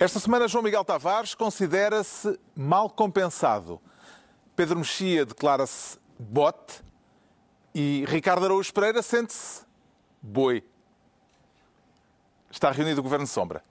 Esta semana, João Miguel Tavares considera-se mal compensado. Pedro Mexia declara-se bote e Ricardo Araújo Pereira sente-se boi. Está reunido o Governo de Sombra.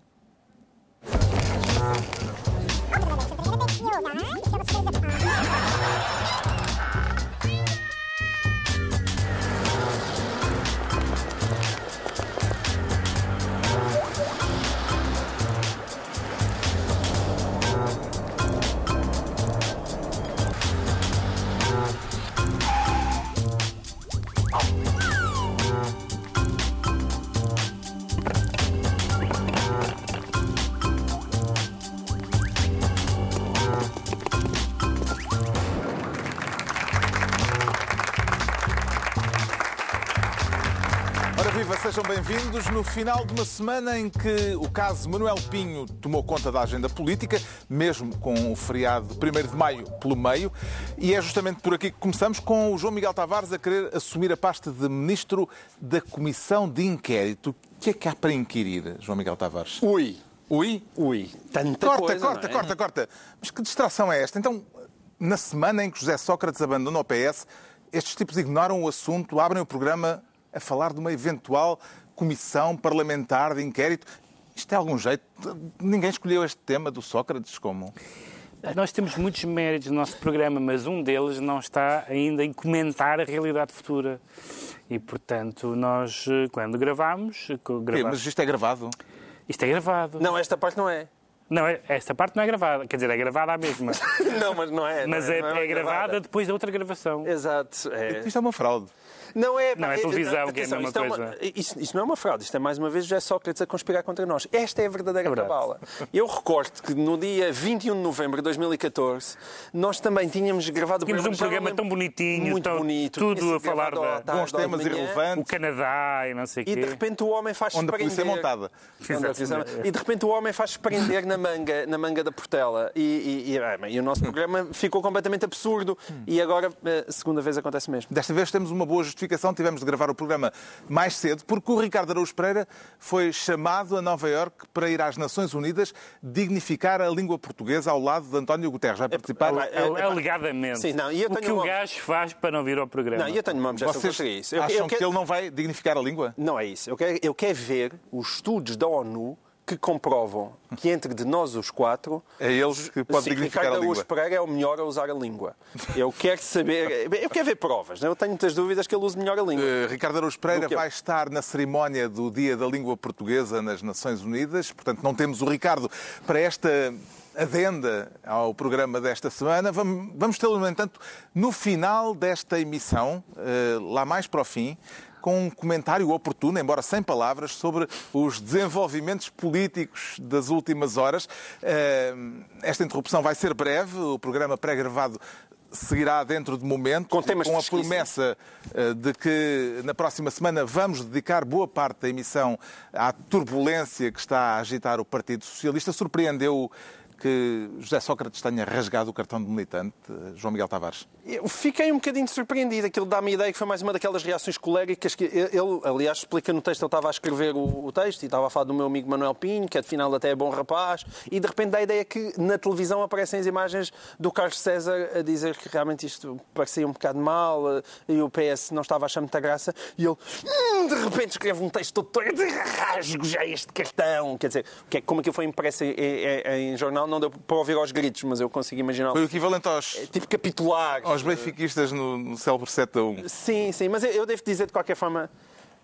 Sejam bem-vindos no final de uma semana em que o caso Manuel Pinho tomou conta da agenda política, mesmo com o feriado de 1 de maio pelo meio, e é justamente por aqui que começamos com o João Miguel Tavares a querer assumir a pasta de Ministro da Comissão de Inquérito. O que é que há para inquirir, João Miguel Tavares? Ui, Ui? ui, tanta Corta, coisa, corta, é? corta, corta. Mas que distração é esta? Então, na semana em que José Sócrates abandona o PS, estes tipos ignoram o assunto, abrem o programa a falar de uma eventual comissão parlamentar de inquérito. Isto tem algum jeito? Ninguém escolheu este tema do Sócrates como. Nós temos muitos méritos no nosso programa, mas um deles não está ainda em comentar a realidade futura. E, portanto, nós, eh, quando Quê? gravamos- Mas isto é gravado? isto é gravado. Não, esta parte não é. Não, é- esta parte não é gravada. Quer dizer, é gravada à mesma. Não, mas não é. mas não é, não é gravada depois da outra gravação. Exato. é. Isto é uma fraude. Não é, Não, é televisão, que é a mesma isto é uma- coisa. isto, isto não é uma fraude, isto é mais uma vez José Sócrates a conspirar contra nós. Esta é a verdadeira É cabala. Eu recordo que no dia 21 de novembro de 2014 nós também tínhamos gravado Tínhamos um já programa tão bonitinho, muito tão- bonito, tudo a falar à tarde, Bons temas manhã. O irrelevantes, Canadá e não sei o E quê. de repente o homem faz onde a polícia é prender- montada. A E de repente o homem faz prender na manga, na manga da Portela. E, e- e, ah, bem, e o nosso programa ficou completamente absurdo. E agora, eh, segunda vez acontece mesmo. Desta vez temos uma boa justificação. Tivemos de gravar o programa mais cedo, porque o Ricardo Araújo Pereira foi chamado a Nova Iorque para ir às Nações Unidas dignificar a língua portuguesa ao lado de António Guterres. Vai participar. é- É- é- Alegadamente. Sim, não, e eu o que o uma- gajo faz para não vir ao programa. Não, e eu tenho uma objeção Vocês contra isso. Eu, acham eu quero- que ele não vai dignificar a língua? Não é isso. Eu quero, eu quero ver os estudos da ONU que comprovam que entre de nós os quatro É eles que sim, Ricardo a língua. Araújo Pereira é o melhor a usar a língua. Eu quero saber, eu quero ver provas. né? Eu tenho muitas dúvidas que ele use melhor a língua. Uh, Ricardo Araújo Pereira que eu. vai estar na cerimónia do Dia da Língua Portuguesa nas Nações Unidas, portanto não temos o Ricardo para esta adenda ao programa desta semana. Vamos, vamos tê-lo, no entanto, no final desta emissão, uh, lá mais para o fim, com um comentário oportuno, embora sem palavras, sobre os desenvolvimentos políticos das últimas horas. Uh, Esta interrupção vai ser breve, o programa pré-gravado seguirá dentro de momento, Com com a promessa eh, de que na próxima semana vamos dedicar boa parte da emissão à turbulência que está a agitar o Partido Socialista. Surpreendeu que José Sócrates tenha rasgado o cartão de militante, eh, João Miguel Tavares? Eu fiquei um bocadinho surpreendido. Aquilo dá-me a ideia que foi mais uma daquelas reações coléricas que ele, aliás, explica no texto. Ele estava a escrever o, o texto e estava a falar do meu amigo Manuel Pinho, que afinal até é bom rapaz, e de repente dá a ideia que na televisão aparecem as imagens do Carlos César a dizer que realmente isto parecia um bocado mal eh, e o PS não estava a achar muita graça. E ele, "Hum", de repente, escreve um texto todo torto, rasgo já este cartão. Quer dizer, é- como aquilo foi impresso em, em- em jornal, não deu para ouvir aos gritos, mas eu consigo imaginar. Foi o equivalente aos, Tipo capitular. aos benfiquistas no, no célebre 7 a 1. Sim, sim, mas eu, eu devo dizer de qualquer forma,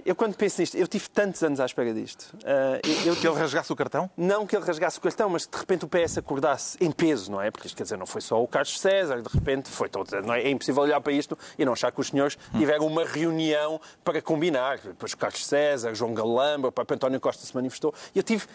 eu quando penso nisto, eu tive tantos anos à espera disto. Ah, eu, eu Que ele rasgasse o cartão? Não que ele rasgasse o cartão, mas de repente o PS acordasse em peso, não é? Porque isto quer dizer, não foi só o Carlos César, de repente foi todo. Não é? é impossível olhar para isto e não achar que os senhores tiveram uma reunião para combinar. Depois o Carlos César, João Galamba, o próprio António Costa se manifestou. E eu tive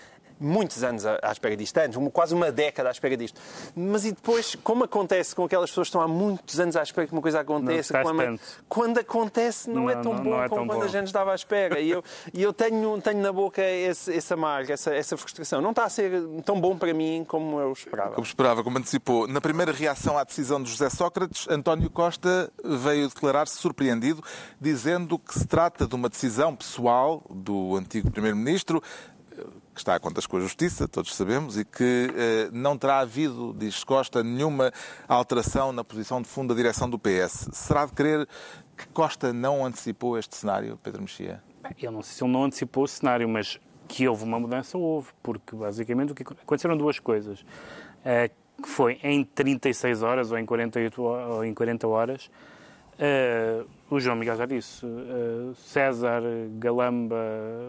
muitos anos à espera disto, anos, quase uma década à espera disto. Mas e depois, como acontece com aquelas pessoas que estão há muitos anos à espera que uma coisa aconteça, faz quando, quando acontece não, é Não, tão não- bom não é como tão quando a gente estava à espera. E eu, e eu tenho, tenho na boca esse, esse amargo, essa, essa frustração. Não está a ser tão bom para mim como eu esperava. Como esperava, como antecipou. Na primeira reação à decisão de José Sócrates, António Costa veio declarar-se surpreendido, dizendo que se trata de uma decisão pessoal do antigo Primeiro-Ministro, que está a contas com a Justiça, todos sabemos, e que eh, não terá havido, diz Costa, nenhuma alteração na posição de fundo da direção do PS. Será de crer que Costa não antecipou este cenário, Pedro Mexia? Eu não sei se ele não antecipou o cenário, mas que houve uma mudança, houve, porque basicamente o que aconteceram duas coisas. Uh, que foi em 36 horas ou em 48 ou em 40 horas, uh, o João Miguel já disse, uh, César, Galamba,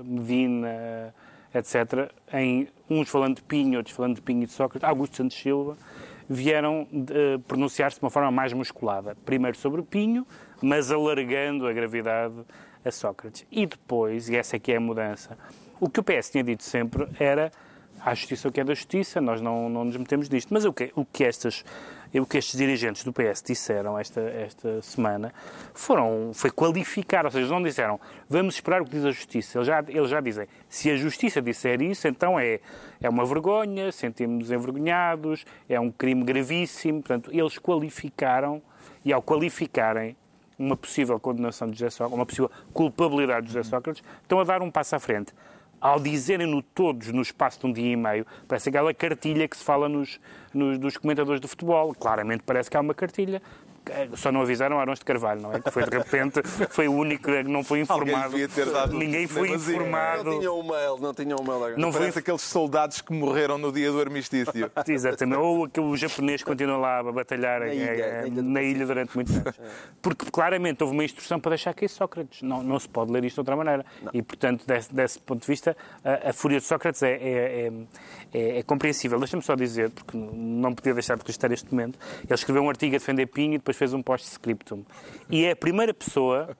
Medina, etc., em, uns falando de Pinho, outros falando de Pinho e de Sócrates, Augusto Santos Silva, vieram uh, pronunciar-se de uma forma mais musculada. Primeiro sobre Pinho, mas alargando a gravidade a Sócrates. E depois, e essa é que é a mudança, o que o PS tinha dito sempre era a justiça o que é da justiça, nós não, não nos metemos nisto. Mas o que, o que estas o que estes dirigentes do PS disseram esta, esta semana foram, foi qualificar, ou seja, não disseram vamos esperar o que diz a Justiça. Eles já, eles já dizem, se a Justiça disser isso, então é, é uma vergonha, sentimos-nos envergonhados, é um crime gravíssimo. Portanto, eles qualificaram, e ao qualificarem uma possível condenação de José Sócrates, uma possível culpabilidade de José Sócrates, estão a dar um passo à frente ao dizerem-no todos no espaço de um dia e meio, parece aquela cartilha que se fala nos, nos, dos comentadores de futebol. Claramente parece que há uma cartilha. Só não avisaram Arões de Carvalho, não é? Que foi de repente, foi o único que não foi informado. Ninguém foi informado. Não tinha um mail, não tinha um mail. Não foi aqueles soldados que morreram no dia do armistício. Exatamente. Ou o japonês continua lá a batalhar na ilha, na ilha durante muitos anos. É. Porque claramente houve uma instrução para deixar cair Sócrates. Não, não se pode ler isto de outra maneira. Não. E, portanto, desse, desse, ponto de vista, a, a fúria de Sócrates é, é, é, é, é compreensível. Deixa-me só dizer, porque não podia deixar de registrar este momento. Ele escreveu um artigo a defender Pinho e depois fez um post-scriptum. E é a primeira pessoa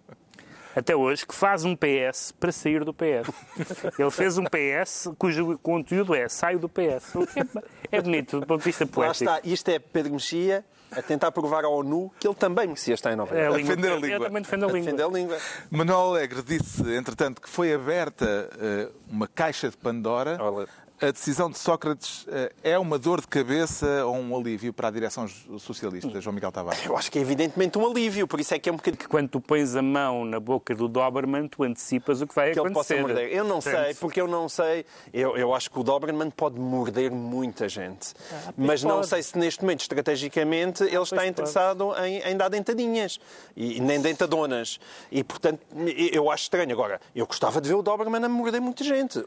até hoje, que faz um PS para sair do PS. Ele fez um PS cujo conteúdo é saio do PS. É, é bonito, do ponto de vista poético. Lá está, isto é Pedro Mexia a tentar provar ao ONU que ele também merecia estar em Nova Iorque. É, a defender a língua. Ele também defende a língua. A língua. Manuel Alegre disse, entretanto, que foi aberta uh, uma caixa de Pandora. Olha a decisão de Sócrates eh, é uma dor de cabeça ou um alívio para a direção socialista, João Miguel Tavares? Eu acho que é evidentemente um alívio, por isso é que é um bocadinho... Quando tu pões a mão na boca do Doberman, tu antecipas o que vai que acontecer. Ele possa morder. Eu não Portanto... sei, porque eu não sei... Eu, eu acho que o Doberman pode morder muita gente. Ah, mas pode. não sei se neste momento, estrategicamente, ele está interessado em, em, dar dentadinhas. E, nem dentadonas. E, portanto, eu acho estranho. Agora, eu gostava de ver o Doberman a morder muita gente.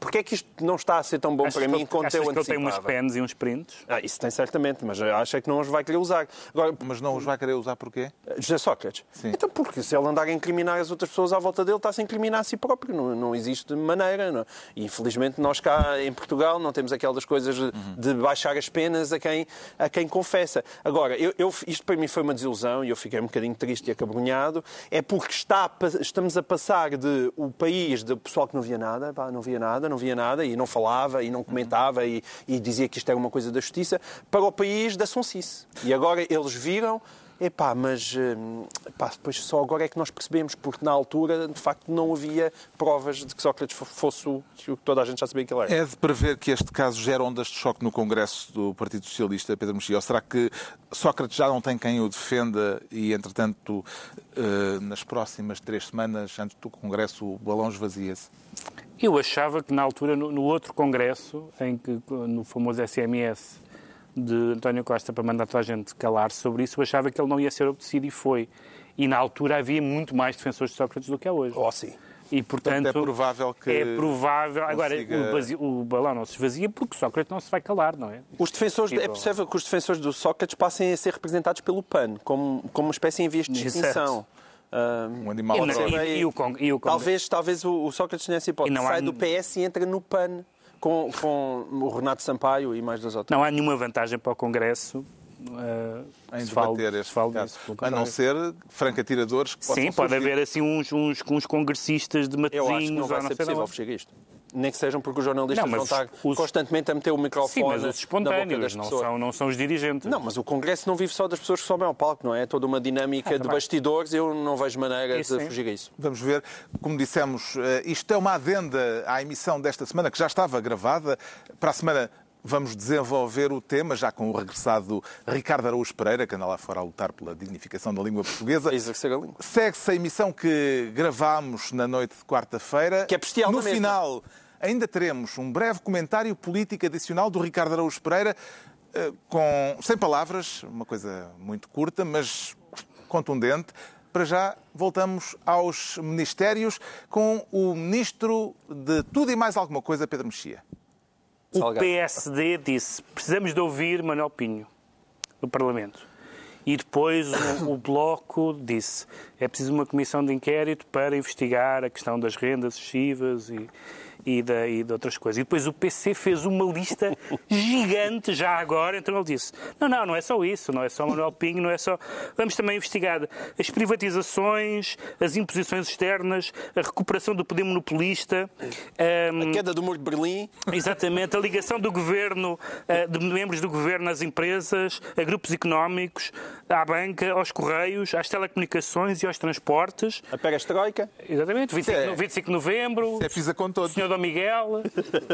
Porquê é que isto não está a ser tão bom achas para mim quanto eu antecipava? que ele tem umas pens e uns prints? Ah, isso tem certamente, mas acho é que não os vai querer usar. Agora, mas não os vai querer usar porquê? José Sócrates. Sim. Então porque se ele andar a incriminar as outras pessoas à volta dele, está-se a incriminar a si próprio. Não, não existe maneira. Não. E infelizmente nós cá em Portugal não temos aquelas coisas de, uhum. de baixar as penas a quem, a quem confessa. Agora, eu, eu, isto para mim foi uma desilusão e eu fiquei um bocadinho triste e acabrunhado. É porque está, estamos a passar de o país do pessoal que não via nada, pá, não via nada, não via nada, nada e não falava e não comentava e, e dizia que isto era uma coisa da justiça, para o país da sonsice. E agora eles viram Epá, mas hum, epá, depois só agora é que nós percebemos, porque na altura, de facto, não havia provas de que Sócrates fosse o que toda a gente já sabia que ele era. É de prever que este caso gera ondas de choque no Congresso do Partido Socialista, Pedro Mexia? Ou será que Sócrates já não tem quem o defenda e, entretanto, eh, nas próximas três semanas, antes do Congresso, o balão esvazia-se? Eu achava que na altura, no, no, outro congresso, em que, no famoso SMS de António Costa para mandar toda a gente calar sobre isso, eu achava que ele não ia ser obedecido e foi. E na altura havia muito mais defensores de Sócrates do que há hoje. Oh, sim. E, portanto, portanto, é provável que. É provável. Agora, o, o, balão não se esvazia porque Sócrates não se vai calar, não é? Os defensores, é possível que os defensores do Sócrates passem a ser representados pelo PAN, como, como uma espécie em vias de extinção. Um animal e, e, e, o, e o Talvez, talvez o, o Sócrates nessa hipótese sai há... do PS e entra no PAN com, com o Renato Sampaio e mais dois outros. Não há nenhuma vantagem para o Congresso Uh, em debater este caso. A não ser franca-tiradores que Sim, pode haver assim uns, uns, uns congressistas de matozinhos. Eu acho que não vai ser possível fugir isto nem que sejam porque os jornalistas não, vão estar os... constantemente a meter o microfone Sim, mas os espontâneos, não são, não são os dirigentes. Não, mas o Congresso não vive só das pessoas que sobem ao palco, não é? É toda uma dinâmica ah, de bastidores eu não vejo maneira isso, de sim. fugir a isso. Vamos ver, como dissemos, eh, isto é uma adenda à emissão desta semana, que já estava gravada. Para a semana Vamos desenvolver o tema, já com o regressado Ricardo Araújo Pereira, que anda lá fora a lutar pela dignificação da língua portuguesa. Segue-se a emissão que gravámos na noite de quarta-feira. Que é bestial No final, Ainda teremos um breve comentário político adicional do Ricardo Araújo Pereira, eh, com, sem palavras, uma coisa muito curta, mas contundente. Para já, voltamos aos ministérios com o ministro de tudo e mais alguma coisa, Pedro Mexia. O. PSD disse: precisamos de ouvir Manuel Pinho no Parlamento. E depois o, o Bloco disse: é preciso uma comissão de inquérito para investigar a questão das rendas excessivas e, e, da, e de outras coisas. E depois o PC fez uma lista gigante já agora, então ele disse: não, não, não é só isso, não é só Manuel Pinho, não é só. Vamos também investigar as privatizações, as imposições externas, a recuperação do poder monopolista. ahm, A queda do muro de Berlim. Exatamente, a ligação do governo, eh, de membros do governo às empresas, a grupos económicos, à banca, aos correios, às telecomunicações e aos transportes. A perestroika. Exatamente, 25, É. no- 25 de novembro. É pisa com O todos. senhor Dom Miguel.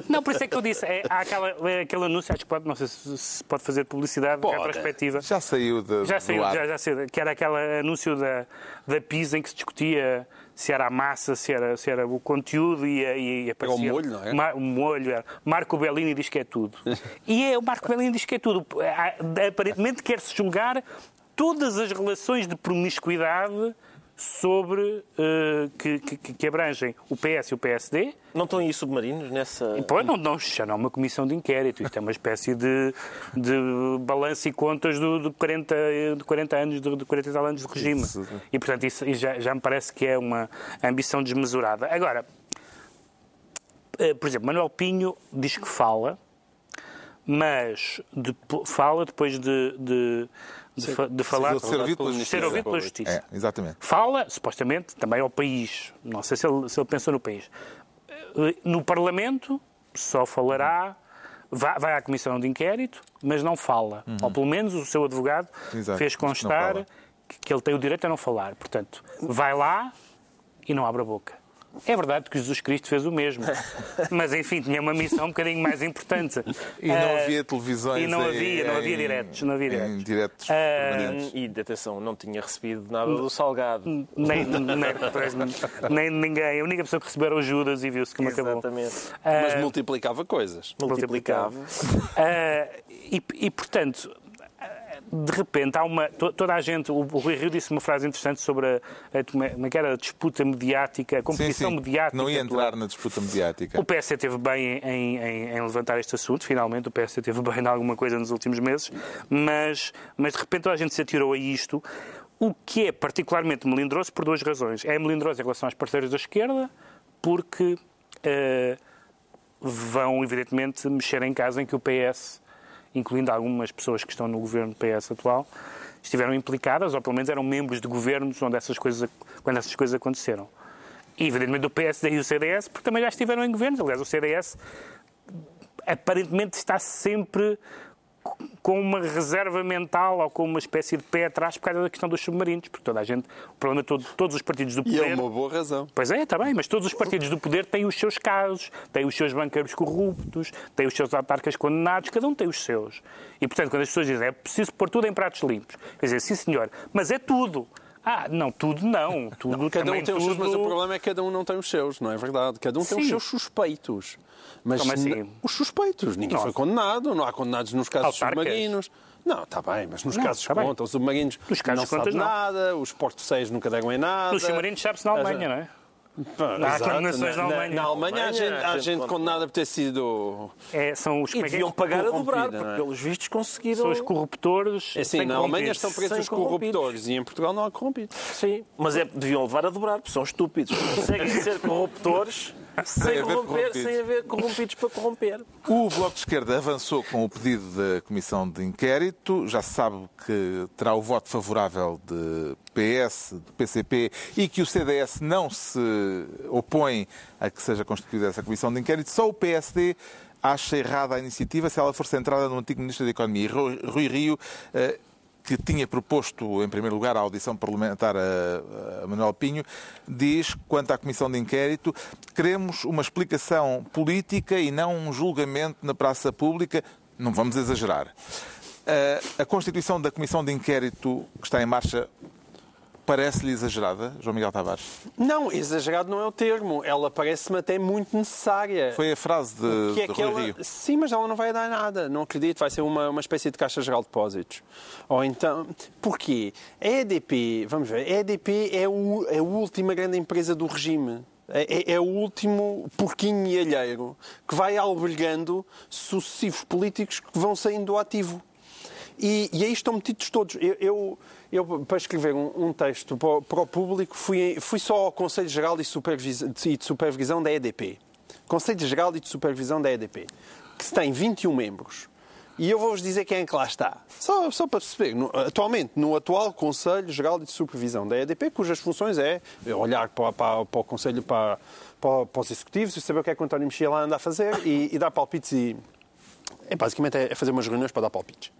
Não, por isso é que eu disse. É, há aquela, é aquele anúncio, acho que pode, não sei se se pode fazer publicidade Pode. retrospectiva. Já saiu de, Já saiu, já, já saiu, que era aquele anúncio da, da PISA em que se discutia se era a massa, se era, se era o conteúdo e, e, e aparecia... molho, não é? Ma- o molho, era. Marco Bellini diz que é tudo. e é, o Marco Bellini diz que é tudo. Há- Aparentemente quer-se julgar todas as relações de promiscuidade sobre eh, que, que, que abrangem o PS e o PSD. Não estão aí submarinos nessa. Pois não, não, já não é uma comissão de inquérito, isto é uma espécie de, de balanço e contas do, de, 40, de 40 anos, de, de 40 e tal anos de regime. Isso. E, portanto, isso já, já me parece que é uma ambição desmesurada. Agora, eh, por exemplo, Manuel Pinho diz que fala, mas depo- fala depois de, de, de, fa- de falar... ser ouvido pela Justiça. ser ouvido pela Justiça. É, exatamente. Fala, supostamente, também ao país. Não sei se ele, se ele pensou no país. Eh, No Parlamento, só falará, vai, vai à Comissão de Inquérito, mas não fala. Ou pelo menos o seu advogado Uhum. Exato, fez constar que ele tem o direito a não falar. Portanto, vai lá e não abre a boca. É verdade que Jesus Cristo fez o mesmo. Mas, enfim, tinha uma missão um bocadinho mais importante. E não Eh, havia televisões. e não em- havia, não havia em- diretos, não havia em diretos. diretos Ah, permanentes. E, atenção, não tinha recebido nada do salgado. Nem, nem, nem ninguém. A única pessoa que recebeu era o Judas e viu-se como acabou. Exatamente. Mas multiplicava coisas. Multiplicava. Ah, e, e, portanto, ah, de repente há uma. to- Toda a gente. O, Rui Rio disse uma frase interessante sobre a, a, como é- é que era, a disputa mediática, a Sim, competição sim. mediática. Não ia entrar na disputa mediática. O PS teve bem em, em- em levantar este assunto, finalmente o PS teve bem em alguma coisa nos últimos meses, mas, mas de repente toda a gente se atirou a isto, o que é particularmente melindroso por duas razões. É melindroso em relação aos parceiros da esquerda, porque eh, vão, evidentemente, mexer em casa em que o PS, incluindo algumas pessoas que estão no governo PS atual, estiveram implicadas, ou pelo menos eram membros de governos onde essas coisas, quando essas coisas aconteceram. E, evidentemente, o PSD e o CDS, porque também já estiveram em governos. Aliás, o CDS aparentemente está sempre com uma reserva mental ou com uma espécie de pé atrás por causa da questão dos submarinos, porque toda a gente, o problema é todo, todos os partidos do E poder... é uma boa razão. Pois é, está bem, mas todos os partidos do poder têm os seus casos, têm os seus banqueiros corruptos, têm os seus autarcas condenados, cada um tem os seus. E, portanto, quando as pessoas dizem é preciso pôr tudo em pratos limpos, quer dizer, sim senhor, mas é tudo. Ah, não, tudo não. Tudo Cada também um tem os seus, tudo... mas o problema é que cada um não tem os seus, não é verdade? Cada um tem os Sim. seus suspeitos. Mas Como assim? n- os suspeitos. Ninguém Não. foi condenado, não há condenados nos casos Autarcas? submarinos. Não, está bem, mas nos Não, casos bem. conta, os submarinos Nos casos não de contas, sabe não. nada, os portos 6 nunca deram em nada. Nos submarinos sabe-se na Alemanha, não é? Pá, Há condenações na Alemanha. Na Alemanha há gente, há gente gente con- condenada por ter sido. É, são os, é que é? deviam pagar a dobrar, porque é? pelos vistos conseguiram. São os corruptores. É assim, na Alemanha estão presos os corruptores e em Portugal não há corrompidos. Sim, mas é, deviam levar a dobrar, porque são estúpidos. Conseguem ser corruptores sem, haver corromper, corrompidos. sem haver corrompidos para corromper. O Bloco de Esquerda avançou com o pedido da Comissão de Inquérito. Já se sabe que terá o voto favorável de PS, de PCP e que o CDS não se opõe a que seja constituída essa Comissão de Inquérito. Só o PSD acha errada a iniciativa se ela for centrada no antigo Ministro da Economia. Rui Rui Rio eh, que tinha proposto, em primeiro lugar, a audição parlamentar a, a Manuel Pinho, diz, quanto à Comissão de Inquérito, queremos uma explicação política e não um julgamento na praça pública. Não vamos exagerar. Eh, a constituição da Comissão de Inquérito que está em marcha parece-lhe exagerada, João Miguel Tavares? Não, exagerado não é o termo. Ela parece-me até muito necessária. Foi a frase de, que é de que ela... Rio. Sim, mas ela não vai dar nada. Não acredito. Vai ser uma, uma espécie de caixa geral de depósitos. Ou então... Porquê? A EDP, vamos ver, a EDP é, o, é a última grande empresa do regime. É, é- é o último porquinho e alheiro que vai albergando sucessivos políticos que vão saindo do ativo. E, e aí estão metidos todos. Eu, eu- eu, para escrever um, um texto para, o- para o público, fui, fui só ao Conselho Geral de e de Supervisão da EDP. Conselho Geral e de Supervisão da EDP, que tem 21 membros. E eu vou-vos dizer quem é que lá está. Só, só para perceber. No- atualmente, no atual Conselho Geral de Supervisão da EDP, cujas funções é olhar para, para- para o Conselho, para, para, para os executivos e saber o que é que o António Mexia lá anda a fazer e, e dar palpites e, é, basicamente é fazer umas reuniões para dar palpites.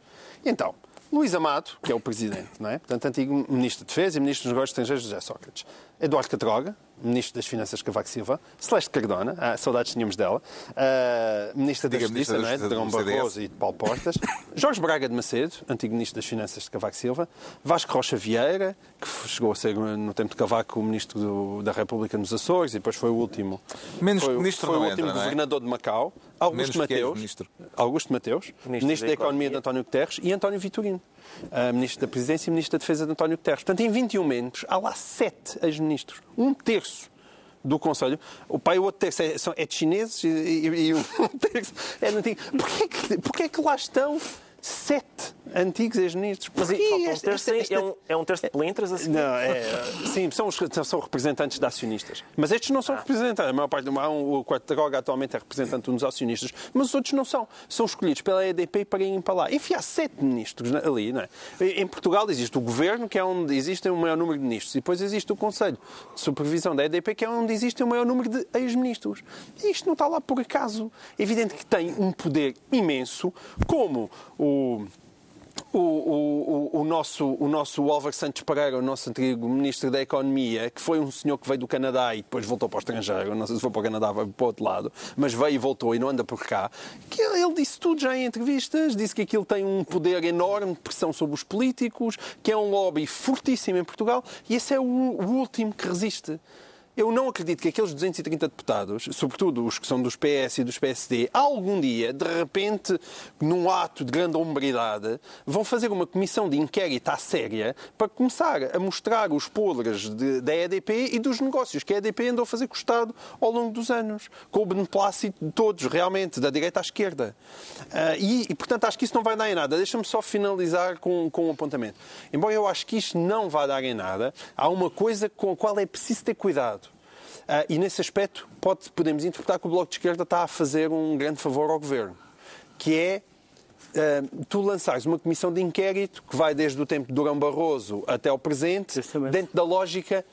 E então, Luís Amado, que é o presidente, não é? Portanto, antigo ministro de Defesa e ministro dos Negócios Estrangeiros José Sócrates. Eduardo Catroga, ministro das Finanças Cavaco Silva. Celeste Cardona, ah, saudades tínhamos dela. Ah, ministra da Diga, Justiça, ministra não é? De CDS. Barroso e de Paulo Portas. Jorge Braga de Macedo, antigo ministro das Finanças de Cavaco Silva. Vasco Rocha Vieira, que chegou a ser, no tempo de Cavaco, o ministro do- da República nos Açores e depois foi o último. Menos foi, o- ministro foi o último entra, é? governador de Macau. Augusto é Mateus. ministro. Augusto Mateus, ministro, Ministro da, da Economia de. António Guterres e António Vitorino, ah, ministro da Presidência e ministro da Defesa de António Guterres. Portanto, em 21 membros, há lá sete ex-ministros. Um terço do Conselho. O pai e o outro terço é, são- é de chineses e, e- e um terço é de antigo. Porquê que, porquê que lá estão sete antigos ex-ministros? Mas um esta- terço, esta- esta- é, um, é um terço de pelintras a seguir? não, é, sim, são, os, são representantes de acionistas. Mas estes não são representantes. A maior parte do há um, o Quatroga atualmente é representante dos acionistas, mas os outros não são. São escolhidos pela EDP para irem para lá. Enfim, há sete ministros ali, não é? Em Portugal existe o governo, que é onde existe o maior número de ministros, e depois existe o Conselho de Supervisão da EDP, que é onde existe o maior número de ex-ministros. E isto não está lá por acaso. É evidente que tem um poder imenso, como o. O, o, o, o nosso, o nosso Álvaro Santos Pereira, o nosso antigo Ministro da Economia, que foi um senhor que veio do Canadá e depois voltou para o estrangeiro, não sei se foi para o Canadá ou para o outro lado, mas veio e voltou e não anda por cá, que ele ele disse tudo já em entrevistas, disse que aquilo tem um poder enorme de pressão sobre os políticos, que é um lobby fortíssimo em Portugal. E esse é o, o último que resiste. Eu não acredito que aqueles 230 deputados, sobretudo os que são dos PS e dos PSD, algum dia, de repente, num ato de grande hombridade, vão fazer uma comissão de inquérito à séria para começar a mostrar os podres de- da EDP e dos negócios que a EDP andou a fazer com o Estado ao longo dos anos, com o beneplácito de todos, realmente, da direita à esquerda. Ah, e, e, portanto, acho que isso não vai dar em nada. Deixa-me só finalizar com, com um apontamento. Embora eu acho que isto não vai dar em nada, há uma coisa com a qual é preciso ter cuidado. Ah, e nesse aspecto pode- podemos interpretar que o Bloco de Esquerda está a fazer um grande favor ao Governo, que é ah, tu lançares uma comissão de inquérito que vai desde o tempo de Durão Barroso até ao presente, Justamente. dentro da lógica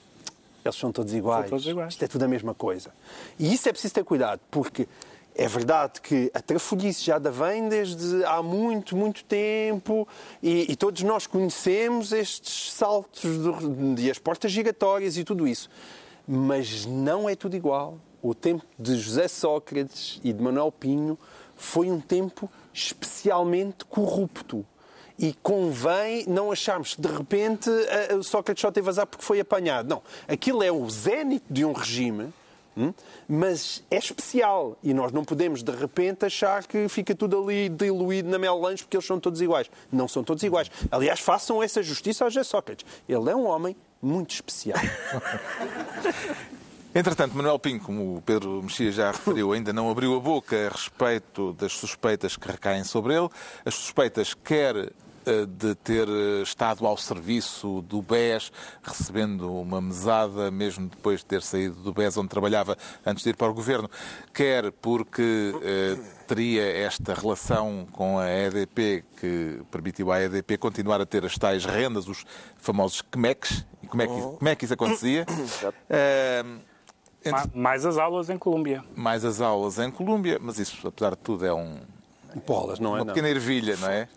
eles são todos iguais. todos iguais. Isto é tudo a mesma coisa. E isso é preciso ter cuidado, porque é verdade que a trafolhice já vem desde há muito, muito tempo e, e todos nós conhecemos estes saltos do- e as portas giratórias e tudo isso. Mas não é tudo igual. O tempo de José Sócrates e de Manuel Pinho foi um tempo especialmente corrupto. E convém não acharmos que de repente Sócrates só teve azar porque foi apanhado. Não. Aquilo é o zénite de um regime, hum, mas é especial. E nós não podemos de repente achar que fica tudo ali diluído na melange porque eles são todos iguais. Não são todos iguais. Aliás, façam essa justiça ao José Sócrates. Ele é um homem muito especial. Entretanto, Manuel Pinho, como o Pedro Mexia já referiu, ainda não abriu a boca a respeito das suspeitas que recaem sobre ele. As suspeitas quer eh, de ter eh, estado ao serviço do BES, recebendo uma mesada, mesmo depois de ter saído do BES, onde trabalhava antes de ir para o governo, quer porque eh, teria esta relação com a EDP que permitiu à EDP continuar a ter as tais rendas, os famosos CMECs. E como é que, como é que isso acontecia? Eh, Ma- Mais as aulas em Colômbia. mais as aulas em Colômbia, mas isso, apesar de tudo, é um, Bolas, não é? uma Não. pequena ervilha, não é?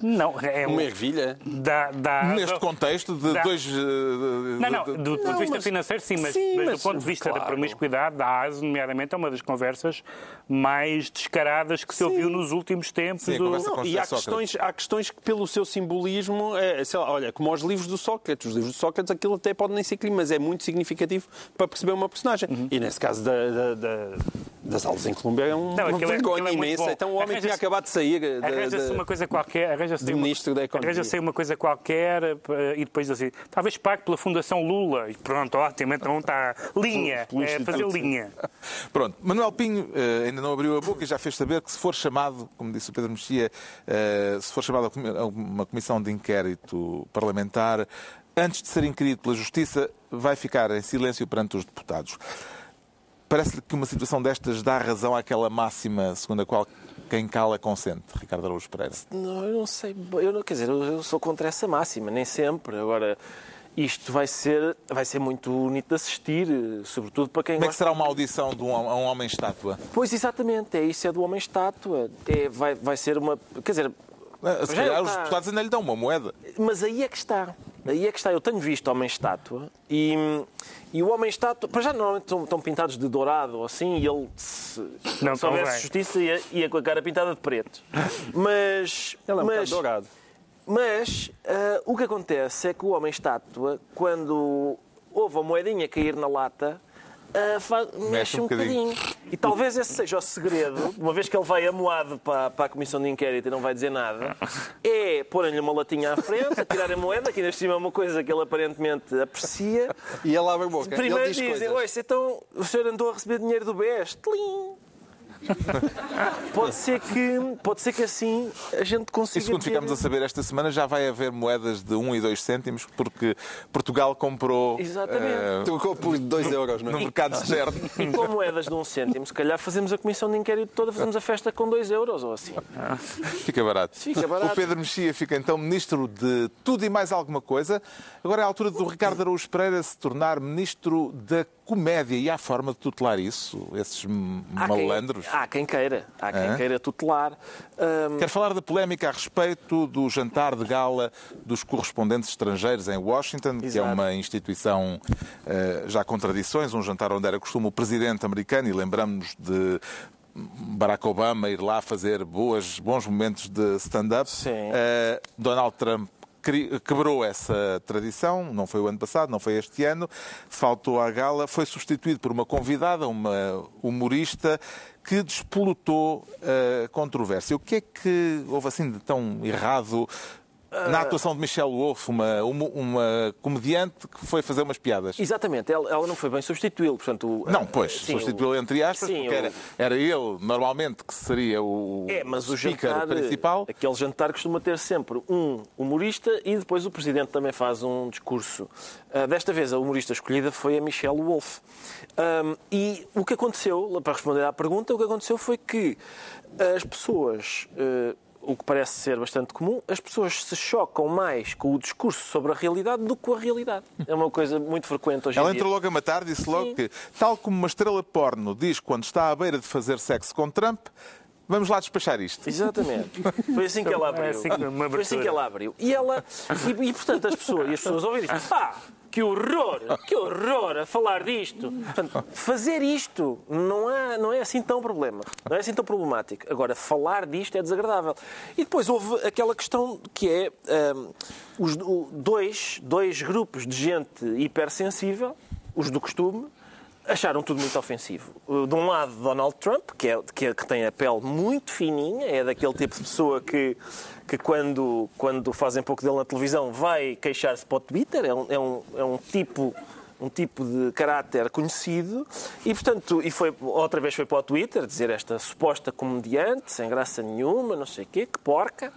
Não, é Uma um- ervilha? dá, dá, Neste contexto de Dá- dois. eh, Não, não, de- do ponto Não, de vista mas- financeiro, sim, mas, sim, mas mas, do ponto de vista da claro. promiscuidade, a ASE, nomeadamente, é uma das conversas mais descaradas que se ouviu nos últimos tempos. Sim, do- Não, e há questões, há questões que, pelo seu simbolismo, é, sei lá, olha, como os livros do Sócrates. Os livros do Sócrates, aquilo até pode nem ser crime, mas é muito significativo para perceber uma personagem. Uhum. E nesse caso da- da- da- das aulas em Colômbia é um, Não, uma aquilo é- vergonha é imensa. bom. Então o homem tinha acabado de sair. da- Arranja-se da- uma coisa qualquer, arranja-se do uma, Ministro da Economia. arranja-se uma coisa qualquer eh, e depois assim, talvez pague pela Fundação Lula. E pronto, ótimo, então está linha, Pelo é fazer linha. Pronto, Manuel Pinho eh, ainda não abriu a boca e já fez saber que se for chamado, como disse o Pedro Mexia, se for chamado a uma comissão de inquérito parlamentar, antes de ser inquirido pela Justiça, vai ficar em silêncio perante os deputados. Parece-lhe que uma situação destas dá razão àquela máxima segundo a qual quem cala consente, Ricardo Araújo Pereira. Não, eu não sei. Eu não, quer dizer, eu, eu sou contra essa máxima, nem sempre. Agora, isto vai ser, vai ser muito bonito de assistir, sobretudo para quem Como é que será uma audição de um, a um homem-estátua? Pois, exatamente, é isso, é do homem-estátua. É, vai, vai ser uma. Quer dizer, Se calhar os está- deputados ainda lhe dão uma moeda. Mas aí é que está. Aí é que está. Eu tenho visto Homem-Estátua e, e o Homem-Estátua, para já normalmente estão, estão pintados de dourado ou assim, e ele, se, Não se houvesse justiça, ia, ia com a cara pintada de preto. Mas. Ele é um mas, bocado dourado. Mas ah, o que acontece é que o Homem-Estátua, quando houve a moedinha cair na lata, ah, fa- mexe um um bocadinho. E talvez esse seja o segredo, uma vez que ele vai amoado para, para a comissão de inquérito e não vai dizer nada, é porem-lhe uma latinha à frente, atirar a moeda, que ainda cima é uma coisa que ele aparentemente aprecia. E ele abre a boca. Primeiro ele diz dizem, coisas. "Oiça, então o senhor andou a receber dinheiro do BES. Tlim! pode, ser que, pode ser que assim a gente consiga. E segundo ter- ficamos a saber, esta semana já vai haver moedas de 1 e 2 cêntimos, porque Portugal comprou Exatamente. Trocou por 2 euros, não no é? mercado externo. E com moedas de um cêntimo, se calhar fazemos a comissão de inquérito toda, fazemos a festa com 2 euros ou assim. Fica barato. Fica barato. O Pedro Mexia fica então ministro de tudo e mais alguma coisa. Agora é a altura do Ricardo Araújo Pereira se tornar ministro da comédia. E há forma de tutelar isso, esses Há quem- malandros? há quem queira, há quem Hã? queira tutelar. Hum, Quero falar da polémica a respeito do jantar de gala dos correspondentes estrangeiros em Washington, que é Exato. uma instituição eh, já com tradições, um jantar onde era costume o presidente americano, e lembramos de Barack Obama ir lá fazer boas, bons momentos de stand-up. Eh, Donald Trump quebrou essa tradição, não foi o ano passado, não foi este ano, faltou à gala, foi substituído por uma convidada, uma humorista, que despolutou a controvérsia. O que é que houve assim de tão errado na atuação de Michelle Wolf, uma, uma, uma comediante que foi fazer umas piadas? Exatamente, ela, ela não foi bem substituí-lo. Portanto, o- Não, pois, sim, substituiu entre aspas, sim, porque o- era, era ele, normalmente, que seria o É, mas o jantar, principal. aquele jantar costuma ter sempre um humorista e depois o presidente também faz um discurso. Ah, desta vez a humorista escolhida foi a Michelle Wolf. Ahm, e o que aconteceu, para responder à pergunta, o que aconteceu foi que as pessoas, eh, o que parece ser bastante comum, as pessoas se chocam mais com o discurso sobre a realidade do que com a realidade. É uma coisa muito frequente hoje Ela em dia. entrou logo a matar, disse logo Sim. que, tal como uma estrela porno diz quando está à beira de fazer sexo com Trump, vamos lá despachar isto. Exatamente. Foi assim que ela abriu. É assim que- Foi assim que ela abriu. E ela. E, e, portanto as pessoas, e as pessoas ouviram isto. Ah! Que horror! Que horror a falar disto! Portanto, fazer isto não, há, não é assim tão problema. Não é assim tão problemático. Agora, falar disto é desagradável. E depois houve aquela questão que é hum, os dois, dois grupos de gente hipersensível, os do costume, acharam tudo muito ofensivo. De um lado, Donald Trump, que, é, que, é- que tem a pele muito fininha, é daquele tipo de pessoa que, que quando, quando fazem pouco dele na televisão vai queixar-se para o Twitter, é um, é um, é um tipo um tipo de caráter conhecido e, portanto, e foi, outra vez foi para o Twitter dizer esta suposta comediante, sem graça nenhuma, não sei o quê, que porca.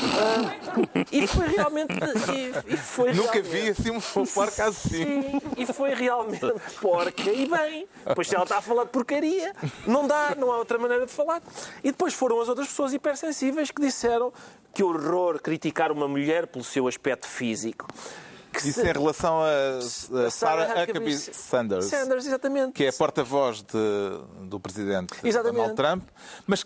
Ah, e foi realmente... E, e foi Nunca realmente- vi assim uma porca assim. Sim, e foi realmente porca e bem. Pois se ela está a falar de porcaria, não dá, não há outra maneira de falar. E depois foram as outras pessoas hipersensíveis que disseram que horror criticar uma mulher pelo seu aspecto físico. Que Isso se- em relação a, a Sarah Huckabee Sanders, Sanders, exatamente. que é a porta-voz do presidente Exatamente. Donald Trump, mas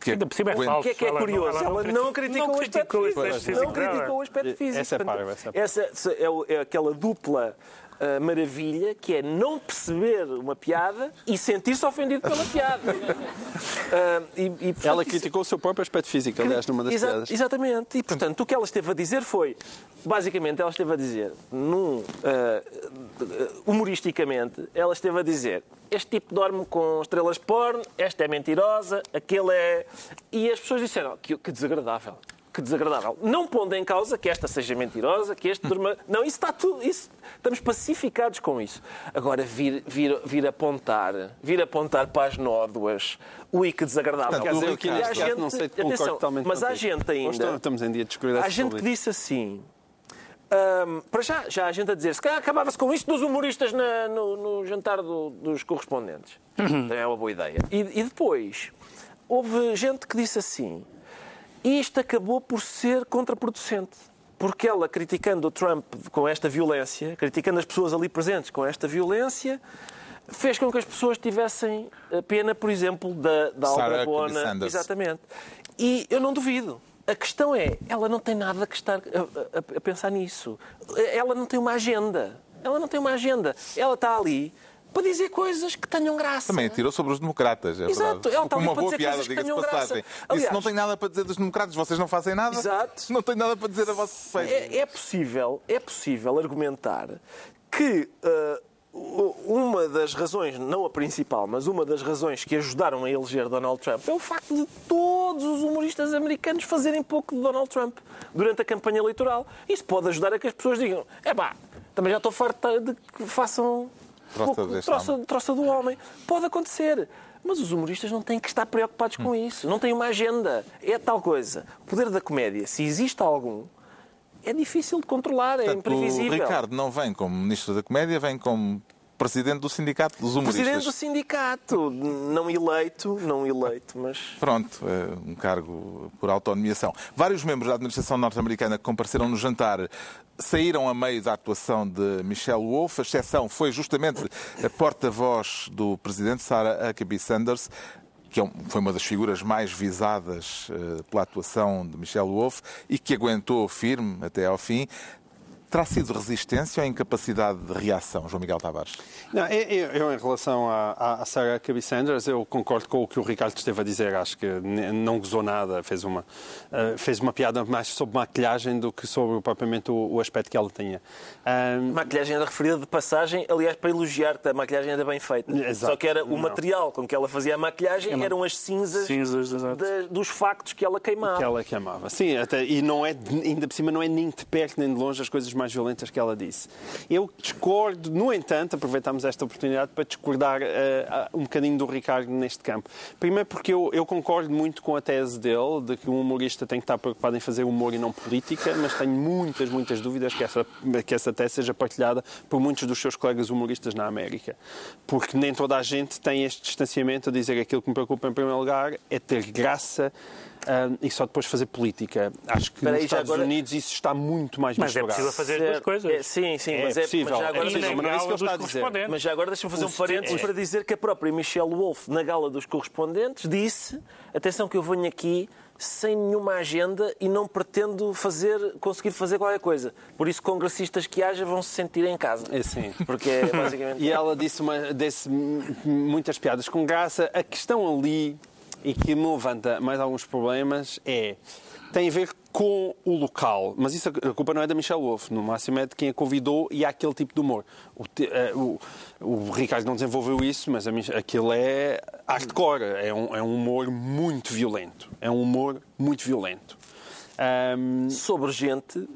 que Ainda por cima é aguente- falso. O que é que é Ela não- curioso? ela não Ela não criticou não o aspecto criticou o físico. aspecto Não físico dela. criticou o aspecto físico. Essa é parva, essa é essa é, é aquela dupla ah, maravilha que é não perceber uma piada e sentir-se ofendido pela piada. Ah, e, e, portanto, Ela isso- criticou o seu próprio aspecto físico, aliás, numa das Exa- piadas. Exatamente. E, portanto, o que ela esteve a dizer foi, basicamente, ela esteve a dizer, num, ah, humoristicamente, ela esteve a dizer, este tipo dorme com estrelas de porno, esta é mentirosa, aquele é... E as pessoas disseram, que, que desagradável. Que desagradável. Não pondo em causa que esta seja mentirosa, que este durma... Não, isso está tudo... Isso, estamos pacificados com isso. Agora, vir, vir, vir apontar, vir apontar para as nódoas, ui, que desagradável. Quer dizer, o eu aqui Ricardo- neste E há caso não gente- sei, concordo atenção, totalmente mas há gente ainda- Hoje estamos- em dia de descuidar Há gente que disse assim. hum, para já, já há gente a dizer, se calhar acabava-se com isto dos humoristas na- no, no jantar do- dos correspondentes. Também é uma boa ideia. E, e depois, houve gente que disse assim, isto acabou por ser contraproducente. Porque ela, criticando o Trump com esta violência, criticando as pessoas ali presentes com esta violência, fez com que as pessoas tivessem a pena, por exemplo, da, da Sarah Bona. Exatamente. E eu não duvido. A questão é, ela não tem nada que estar a, a- a pensar nisso. Ela não tem uma agenda. Ela não tem uma agenda. Ela está ali para dizer coisas que tenham graça. Também atirou sobre os democratas, é Exato, verdade. está ali uma para boa dizer piada, coisas que diga-se passagem. Aliás- não tem nada para dizer dos democratas, vocês não fazem nada. Exato. Não tem nada para dizer a vosso respeito. É, é possível, é possível argumentar que ah, u- uma das razões, não a principal, mas uma das razões que ajudaram a eleger Donald Trump é o facto de todos os humoristas americanos fazerem pouco de Donald Trump durante a campanha eleitoral. Isso pode ajudar a que as pessoas digam: é pá, também já estou farta de que façam Troça pouco- troça, homem." troça do homem. Pode acontecer. Mas os humoristas não têm que estar preocupados com isso. Não têm uma agenda. É tal coisa. O poder da comédia, se existe algum, é difícil de controlar, é Portanto, o imprevisível. Ricardo não vem como Ministro da Comédia, vem como Presidente do Sindicato dos Humoristas. Presidente do sindicato, não eleito, não eleito, mas Pronto, é um cargo por autonomiação. Vários membros da administração norte-americana que compareceram no jantar saíram a meio da atuação de Michelle Wolf. A exceção foi justamente a porta-voz do presidente, Sarah Huckabee Sanders, que é foi uma das figuras mais visadas eh, pela atuação de Michelle Wolf e que aguentou firme até ao fim. Terá sido resistência ou incapacidade de reação, João Miguel Tavares? Não, eu, eu- eu, em relação à, à- Sarah Huckabee Sanders, eu concordo com o que o Ricardo esteve a dizer. Acho que não gozou nada, fez uma, eh, fez uma piada mais sobre maquilhagem do que sobre propriamente o, o aspecto que ela tinha. Ahm, maquilhagem era referida de passagem, aliás, para elogiar-te, a maquilhagem era bem feita. Exato. Só que era o Não. material com que ela fazia a maquilhagem eram as cinzas, Cinzas, da- dos factos que ela queimava. que ela que amava. Sim, até, e não é, de- ainda por cima não é nem de perto nem de longe as coisas mais violentas que ela disse. Eu discordo, no entanto, aproveitamos esta oportunidade para discordar eh, ah, um bocadinho do Ricardo neste campo. Primeiro porque eu, eu concordo muito com a tese dele de que um humorista tem que estar preocupado em fazer humor e não política, mas tenho muitas, muitas dúvidas que essa, que essa tese seja partilhada por muitos dos seus colegas humoristas na América. Porque nem toda a gente tem este distanciamento a dizer aquilo que me preocupa em primeiro lugar é ter graça ah, e só depois fazer política. Acho que Espera nos Estados agora- Unidos isso está muito mais Mas é misturado. possível fazer as duas coisas. É, sim, sim, É mas, é, possível. mas já É agora possível, deixa-me- mas não é isso que ele dos está a dizer. correspondentes. Mas já agora deixa-me fazer um parênteses é. para dizer que a própria Michelle Wolf, na gala dos correspondentes, disse: atenção, que eu venho aqui sem nenhuma agenda e não pretendo fazer, conseguir fazer qualquer coisa. Por isso, congressistas que haja vão se sentir em casa. É sim. Porque é basicamente. E ela disse, uma, disse muitas piadas com graça. A questão ali, e que me levanta mais alguns problemas, é tem a ver com o local. Mas isso a culpa não é da Michelle Wolf, no máximo é de quem a convidou e há aquele tipo de humor. O, eh, o, o Ricardo não desenvolveu isso, mas a aquilo é hardcore, é um, é um humor muito violento. É um humor muito violento. Ahm, Sobre gente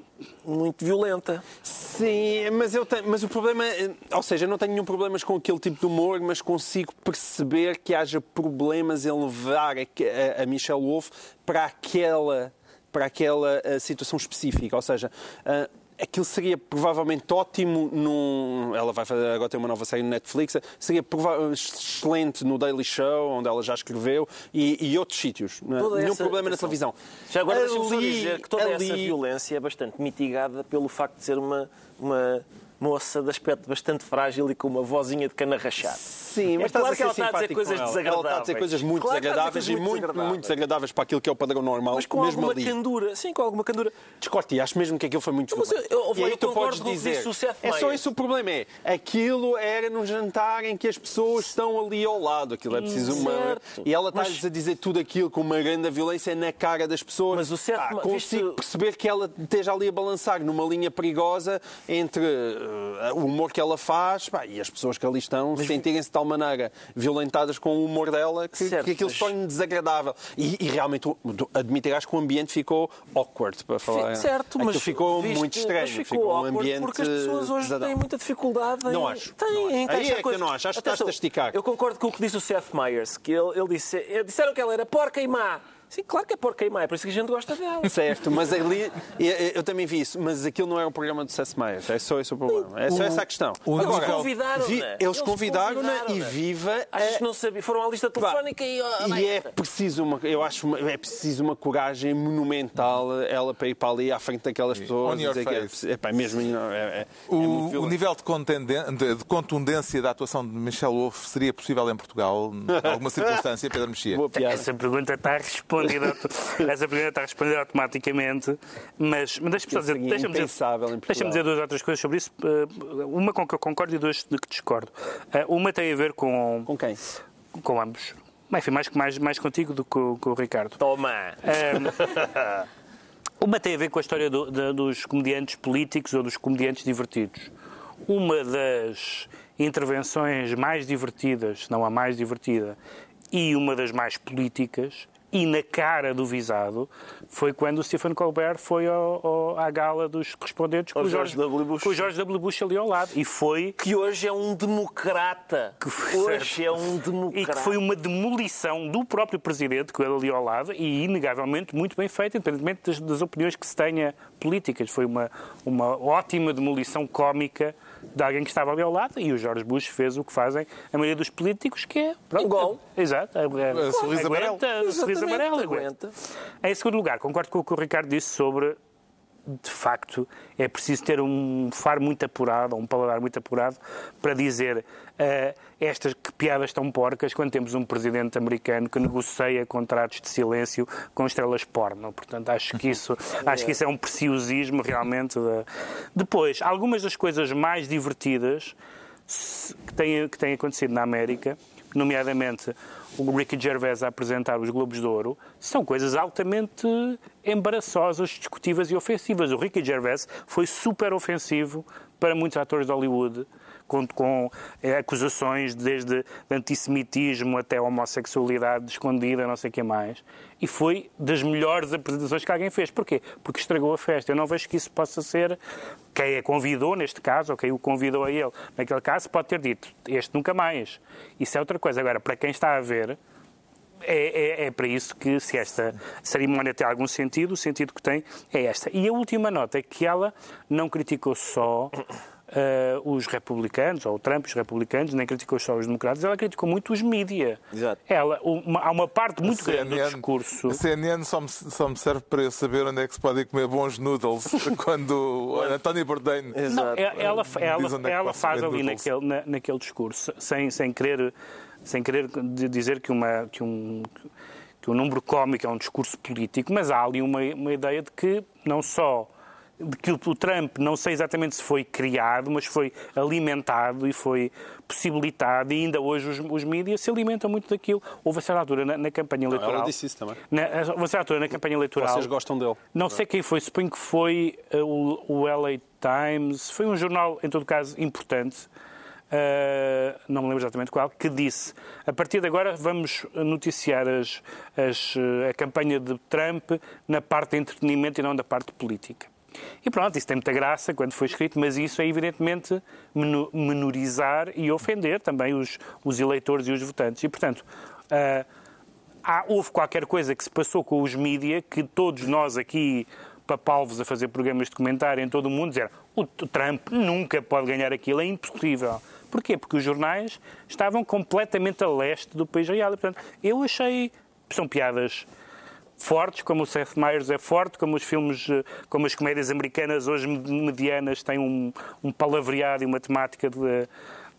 muito violenta. Sim, mas, eu tenho, mas o problema, é- ou seja, eu não tenho nenhum problema com aquele tipo de humor, mas consigo perceber que haja problemas em levar a, a- a Michelle Wolf para aquela, para aquela eh, situação específica. Ou seja, eh, aquilo seria provavelmente ótimo num. Ela vai fazer, agora tem uma nova série no Netflix, seria excelente no Daily Show, onde ela já escreveu, e, e outros sítios. Não é? Toda Nenhum essa- problema na televisão. Já agora deixa-me só dizer que toda essa ali- violência é bastante mitigada pelo facto de ser uma, uma, moça de aspecto bastante frágil e com uma vozinha de cana rachada. Sim, É mas claro estás que ela está a dizer coisas com ela. Ela está a desagradáveis. dizer coisas muito Claro desagradáveis coisas e muito, desagradáveis. muito desagradáveis para aquilo que é o padrão normal, Mas com mesmo alguma ali. candura. Sim, com alguma candura. Discordo e acho mesmo que aquilo foi muito Mas eu- eu- E aí tu podes dizer. É só esse o problema. É aquilo era num jantar em que as pessoas estão ali ao lado. Aquilo é preciso uma. Certo. E ela Mas- está-lhes a dizer tudo aquilo com uma grande violência na cara das pessoas. Mas o Seth Ma- consigo viste- perceber que ela esteja ali a balançar numa linha perigosa entre eh, o humor que ela faz pá, e as pessoas que ali estão sentirem-se de tal maneira violentadas com o humor dela que, Certo, que aquilo mas- se torne desagradável. E, e realmente admitirás que o ambiente ficou awkward para falar. Certo, mas ficou viste- muito estranho. mas ficou, ficou um ambiente porque as pessoas hoje pesadão. têm muita dificuldade em... Não acho, Têm, não acho. Aí é que eu não acho. Acho que estás-te a esticar. Eu concordo com o que disse o Seth Meyers, que ele, ele disse... ele- Disseram que ela era porca e má. Sim, claro que é porca e má, é por isso que a gente gosta dela. Certo, mas ali eu, eu também vi isso, mas aquilo não é um programa de Seth Meyers, é só esse o problema. É só essa a questão. o Eles nível- convidaram-na. vi- eles convidaram-na e viva. Achas a- que não sabia? Foram à lista telefónica e... oh, E é preciso uma, eu acho, uma- é preciso uma coragem monumental ela para ir para ali à frente daquelas pessoas. On your dizer que é face. epá, mesmo, é, é, é O, muito o nível de, de- contundência da atuação de Michel Wolff seria possível em Portugal, em alguma circunstância, Pedro Mexia? Essa pergunta está respondida, auto- essa pergunta está respondida automaticamente, mas, mas deixa-me dizer, impensável em dizer, deixa-me dizer duas outras coisas sobre isso, eh, uma com que eu concordo e duas de que discordo. Eh, Uma tem a ver com, Com quem? com ambos. Bem, Enfim, mais, mais, mais contigo do que com, com o Ricardo. Toma! Uma tem a ver com a história do- da- dos comediantes políticos ou dos comediantes divertidos. Uma das intervenções mais divertidas, se não a mais divertida, e uma das mais políticas, e na cara do visado, foi quando o Stephen Colbert foi ao- ao- à gala dos correspondentes com o George W. Bush. com o George W. Bush ali ao lado. E foi Que hoje é um democrata. Hoje Certo. é um e democrata. que foi uma demolição do próprio presidente, que era ali ao lado, e inegavelmente muito bem feita, independentemente das, das opiniões que se tenha políticas. Foi uma, uma ótima demolição cómica de alguém que estava ali ao lado, e o George Bush fez o que fazem a maioria dos políticos, que é... Pronto, Igual. Exato. É, é, sorriso aguenta, amarelo. sorriso Exatamente, amarelo. aguenta. Em segundo lugar, concordo com o que o Ricardo disse sobre de facto, é preciso ter um faro muito apurado, ou um paladar muito apurado, para dizer eh, estas que piadas tão porcas quando temos um presidente americano que negocia contratos de silêncio com estrelas porno. Portanto, acho que isso, acho que isso é um preciosismo realmente. de- Depois, algumas das coisas mais divertidas que têm, que têm acontecido na América, nomeadamente o Ricky Gervais a apresentar os Globos de Ouro, são coisas altamente embaraçosas, discutíveis e ofensivas. O Ricky Gervais foi super ofensivo para muitos atores de Hollywood, com, com eh, acusações desde de antissemitismo até homossexualidade escondida, não sei o que mais. E foi das melhores apresentações que alguém fez. Porquê? Porque estragou a festa. Eu não vejo que isso possa ser quem a convidou, neste caso, ou quem o convidou a ele, naquele caso, pode ter dito este nunca mais. Isso é outra coisa. Agora, para quem está a ver, é, é, é para isso que, se esta cerimónia tem algum sentido, o sentido que tem é esta. E a última nota é que ela não criticou só eh, os republicanos, ou o Trump, os republicanos, nem criticou só os democratas, ela criticou muito os mídia. Exato. Ela, uma- há uma parte muito A grande do CNN discurso. A CNN só me, só me serve para eu saber onde é que se pode ir comer bons noodles quando António Bourdain Não, é- ela, ela, Diz onde é que ela posso faz ali noodles. naquele, na- naquele discurso, sem, sem querer, sem querer di- dizer que, uma, que, um, que um número cómico é um discurso político, mas há ali uma, uma ideia de que não só de que o Trump, não sei exatamente se foi criado, mas foi alimentado e foi possibilitado, e ainda hoje os, os mídias se alimentam muito daquilo. Houve a certa altura na, na campanha eleitoral. ela disse isso também. Na, houve a certa altura na campanha eleitoral. Vocês gostam dele. Não sei quem foi, suponho que foi uh, o, o LA Times, foi um jornal, em todo caso, importante, uh, não me lembro exatamente qual, que disse, a partir de agora vamos noticiar as, as, uh, a campanha de Trump na parte de entretenimento e não da parte política. E pronto, isso tem muita graça quando foi escrito, mas isso é evidentemente meno- menorizar e ofender também os, os eleitores e os votantes. E, portanto, uh, há, houve qualquer coisa que se passou com os mídia que todos nós aqui, papalvos a fazer programas de comentário em todo o mundo, dizer o Trump nunca pode ganhar aquilo, é impossível. Porquê? Porque os jornais estavam completamente a leste do país real. E, portanto, eu achei. São piadas fortes, como o Seth Meyers é forte, como os filmes, eh, como as comédias americanas hoje medianas têm um, um palavreado e uma temática de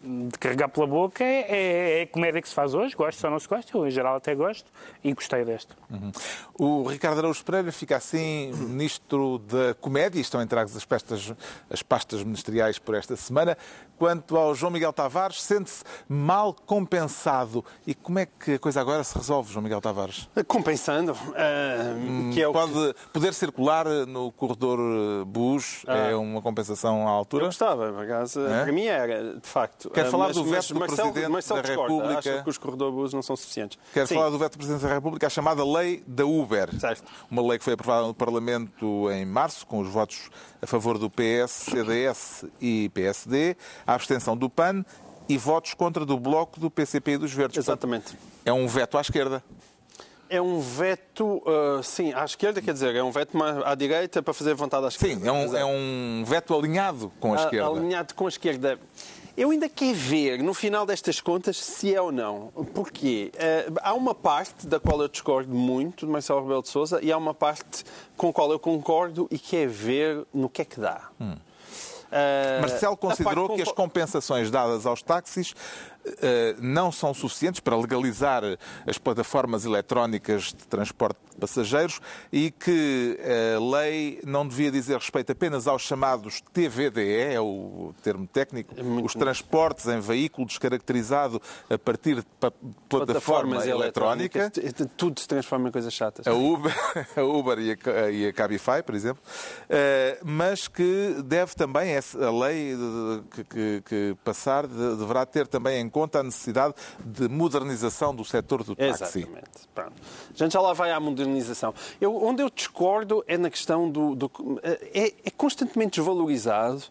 de carregar pela boca é, é, é, a comédia que se faz hoje, gosto ou não se gosta, eu em geral até gosto e gostei desta. Uhum. O Ricardo Araújo Pereira fica assim ministro da comédia, estão entregues as pastas, as pastas ministeriais por esta semana. Quanto ao João Miguel Tavares, sente-se mal compensado. E como é que a coisa agora se resolve, João Miguel Tavares? Compensando. Uh, que é Pode que... poder circular no corredor Bush ah. é uma compensação à altura? Eu gostava, por acaso, é? para mim era, de facto. Quer ah, falar mas, do veto do Presidente da República? Que os corredores não são suficientes. Quer Sim. falar do veto do Presidente da República, a chamada Lei da Uber. Certo. Uma lei que foi aprovada no Parlamento em março, com os votos a favor do PS, CDS e PSD, a abstenção do PAN e votos contra do Bloco, do PCP e dos Verdes. Exatamente. Portanto, é um veto à esquerda. É um veto, uh, sim, à esquerda, quer dizer, é um veto à direita para fazer vontade à esquerda. Sim, é um, é um veto alinhado com a, a esquerda. Alinhado com a esquerda. Eu ainda quero ver, no final destas contas, se é ou não. Porquê? Uh, há uma parte da qual eu discordo muito de Marcelo Rebelo de Sousa e há uma parte com a qual eu concordo e quero ver no que é que dá. Hum. Uh, Marcelo considerou que as compensações dadas aos táxis não são suficientes para legalizar as plataformas eletrónicas de transporte de passageiros e que a lei não devia dizer respeito apenas aos chamados TVDE, é o termo técnico, é os transportes em veículo descaracterizado a partir de plataforma eletrónica. Tudo se transforma em coisas chatas. A Uber, a Uber e, a, e a Cabify, por exemplo, uh, mas que deve também, a lei que, que, que passar deverá ter também em conta a necessidade de modernização do setor do táxi. Exatamente. Pronto. A gente já lá vai à modernização. Eu, onde eu discordo é na questão do... do é, é constantemente desvalorizado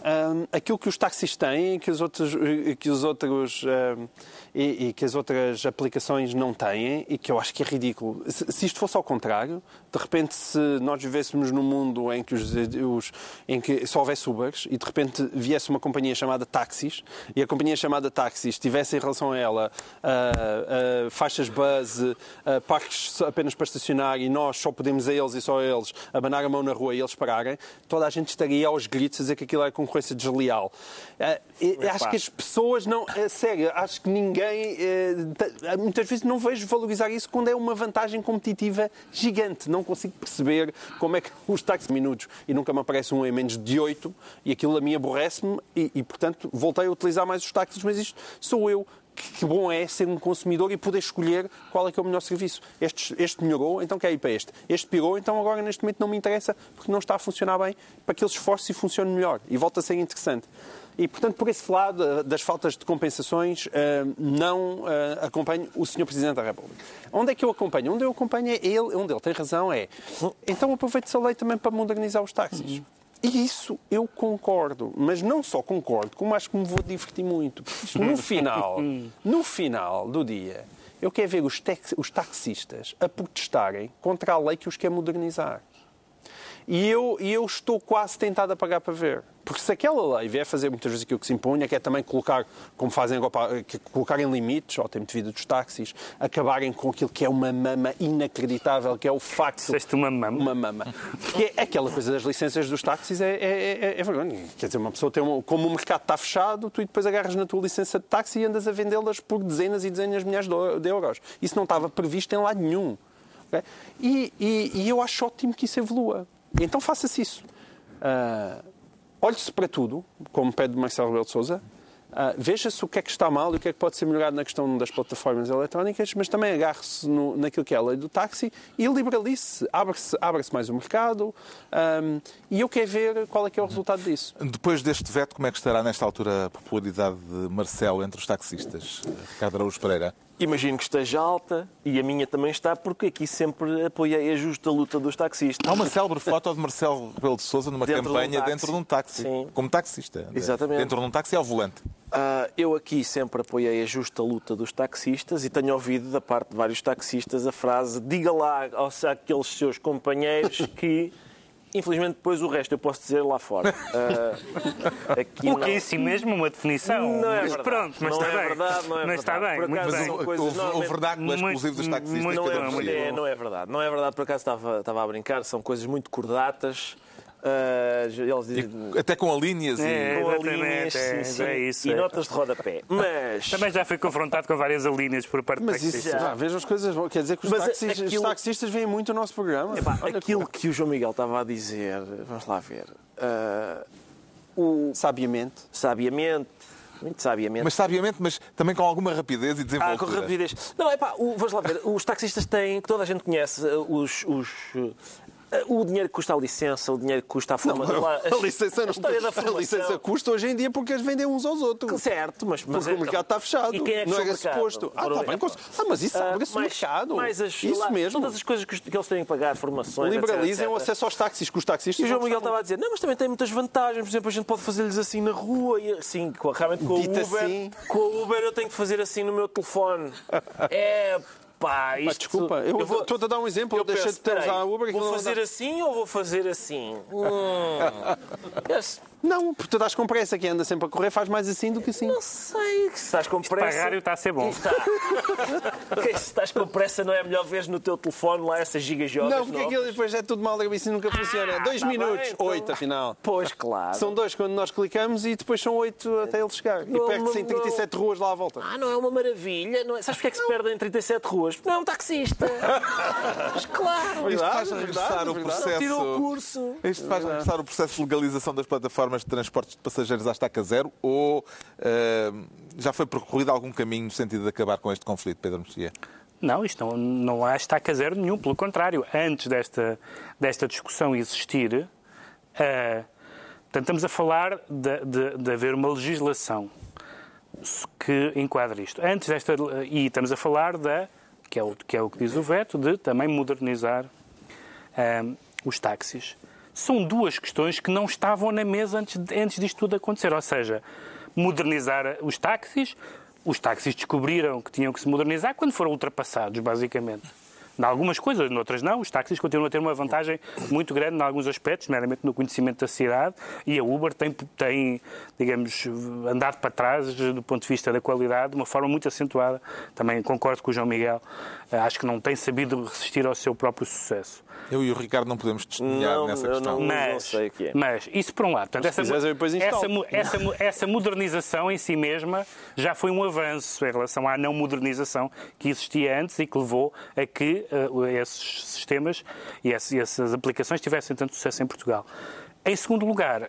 um, aquilo que os táxis têm que os outros, que os outros um, e, e, que as outras aplicações não têm e que eu acho que é ridículo. Se, se, isto fosse ao contrário, de repente se nós vivêssemos num mundo em que, os, os, em que só houvesse Ubers e de repente viesse uma companhia chamada Táxis e a companhia chamada Táxis tivesse em relação a ela uh, uh, faixas buzz, uh, parques apenas para estacionar e nós só podemos a eles e só a eles abanar a mão na rua e eles pararem, toda a gente estaria aos gritos a dizer que aquilo é concorrência desleal. acho que as pessoas não... sério, acho que ninguém... muitas vezes não vejo valorizar isso quando é uma vantagem competitiva gigante. Não consigo perceber como é que os táxis minutos e nunca me aparece um em menos de 8 e aquilo a mim aborrece-me e, e, portanto, voltei a utilizar mais os táxis, mas isto sou eu que bom é ser um consumidor e poder escolher qual é que é o melhor serviço. Este, este melhorou, então quer ir para este. Este pirou, então agora neste momento não me interessa porque não está a funcionar bem para que ele esforce e funcione melhor. E volta a ser interessante. E, portanto, por esse lado eh, das faltas de compensações, eh, não eh, acompanho o Sr. Presidente da República. Onde é que eu acompanho? Onde eu acompanho é ele, onde ele tem razão é. Então aproveite-se a lei também para modernizar os táxis. E isso eu concordo, mas não só concordo, como acho que me vou divertir muito. No final, no final do dia, eu quero ver os, os taxistas a protestarem contra a lei que os quer modernizar. E eu, eu estou quase tentado a pagar para ver. Porque se aquela lei vier fazer muitas vezes aquilo que se impunha, que é também colocar, como fazem agora, colocarem limites ao tempo de vida dos táxis, acabarem com aquilo que é uma mama inacreditável, que é o facto... Disseste uma mama? Uma mama. Que é aquela coisa das licenças dos táxis, é, é, é, é vergonha. Quer dizer, uma pessoa tem uma... Como o mercado está fechado, tu depois agarras na tua licença de táxi e andas a vendê-las por dezenas e dezenas de milhares de euros. Isso não estava previsto em lado nenhum. Okay? E, e, e eu acho ótimo que isso evolua. Então faça-se isso. Uh, Olhe-se para tudo, como pede Marcelo Rebelo de Sousa, Uh, Veja-se o que é que está mal e o que é que pode ser melhorado na questão das plataformas eletrónicas, mas também agarre-se naquilo que é a lei do táxi e liberalize-se, abre-se abre mais o mercado um, e eu quero ver qual é que é o resultado disso. Depois deste veto, como é que estará nesta altura a popularidade de Marcelo entre os taxistas? Ricardo Araújo Pereira. Imagino que esteja alta e a minha também está, porque aqui sempre apoiei a justa luta dos taxistas. Há uma célebre foto de Marcelo Rebelo de Sousa numa dentro campanha de um dentro de um táxi, Sim. como taxista. Exatamente. Dentro de um táxi ao volante. Uh, eu aqui sempre apoiei a justa luta dos taxistas e tenho ouvido da parte de vários taxistas a frase diga lá aos, àqueles seus companheiros que Infelizmente, depois o resto eu posso dizer lá fora. Ah, aqui O não. que é em si mesmo uma definição. Não é mas verdade. pronto, mas Não está é bem. verdade, não é mas está verdade. bem. Por muito acaso bem. são Mas o, coisas o, vernáculo muito- exclusivo dos taxistas. muito- Não é, Mexia. é, não é verdade. Não é verdade, por acaso estava, estava a brincar, são coisas muito cordatas. Ah, eles dizem. Até com alíneas É, e... com linhas, é, sim, sim, é isso, e é. notas de rodapé. Mas. Também já fui confrontado com várias alíneas por parte Mas de isso, taxistas. ah, veja as coisas. Quer dizer que os, Mas taxistas, os aquilo- taxistas veem muito o nosso programa. Epá, aquilo que o João Miguel estava a dizer, vamos lá ver. ah, o, Sabiamente. sabiamente, muito sabiamente. Mas sabiamente, mas também com alguma rapidez e Ah, com desenvoltura. rapidez. Não, é pá, o, vamos lá ver. Os taxistas têm, que toda a gente conhece, uh, os. os uh, o dinheiro que custa a licença, o dinheiro que custa a formação. a, A licença, não, história da a formação. licença custa hoje em dia porque eles vendem uns aos outros. Certo, mas, mas Porque o mercado está fechado. E quem é que não o mercado? suposto. Ah, tá bem, é, ah, mas isso o mais- mercado. mais as- isso lá, mesmo. Todas as coisas que, eles têm que pagar, formações. Liberalizem o etc, etc. acesso aos táxis, que os taxistas. E o João não Miguel estava a dizer, não, mas também tem muitas vantagens. Por exemplo, a gente pode fazer-lhes assim na rua e assim, com, realmente com Dito o Uber. assim. Com o Uber eu tenho que fazer assim no meu telefone. É pá, isto. desculpa, eu vou- estou a dar um exemplo. eu Eu deixei de ter usar a Uber. Vou fazer assim ou vou fazer assim? Hum. Esse- Não, porque tu dás com pressa. Quem anda sempre a correr faz mais assim do que assim. Não sei. Se estás com Para pressa. a rádio está a ser bom. Está. Se estás com pressa, não é melhor ver no teu telefone lá essas gigajogas Não, porque novas? aquilo depois é tudo mal da cabeça e nunca funciona. Dois tá minutos, bem, então. oito afinal. Pois, claro. São dois quando nós clicamos e depois são oito até ele chegar. E Não, perde-se em não, 37 ruas lá à volta. Ah, não é uma maravilha. Não é... Sabes porque é que se perde em 37 ruas? Porque Não é um taxista. Mas claro. Isto faz regressar verdade, o processo. Tirou o curso. Isto faz regressar o processo de legalização das plataformas de transportes de passageiros à estaca zero ou eh, já foi percorrido algum caminho no sentido de acabar com este conflito, Pedro Mexia? Não, isto não, não há estaca zero nenhum. Pelo contrário, antes desta, desta discussão existir, eh, portanto, estamos a falar de, de, de haver uma legislação que enquadra isto. Antes desta. E estamos a falar da. Que é, o, que é o que diz o veto, de também modernizar eh, os táxis. São duas questões que não estavam na mesa antes, antes disto tudo acontecer. Ou seja, modernizar os táxis. Os táxis descobriram que tinham que se modernizar quando foram ultrapassados, basicamente. Em algumas coisas, noutras não. Os táxis continuam a ter uma vantagem muito grande em alguns aspectos, meramente no conhecimento da cidade, e a Uber tem, tem, digamos, andado para trás do ponto de vista da qualidade de uma forma muito acentuada. Também concordo com o João Miguel. Eh, Acho que não tem sabido resistir ao seu próprio sucesso. Eu e o Ricardo não podemos testemunhar Não, nessa questão. não- Mas, sei o que é. mas isso por um lado. Portanto, essa, essa, essa, essa modernização em si mesma já foi um avanço em relação à não modernização que existia antes e que levou a que eh, esses sistemas e essas, essas aplicações tivessem tanto sucesso em Portugal. Em segundo lugar, a,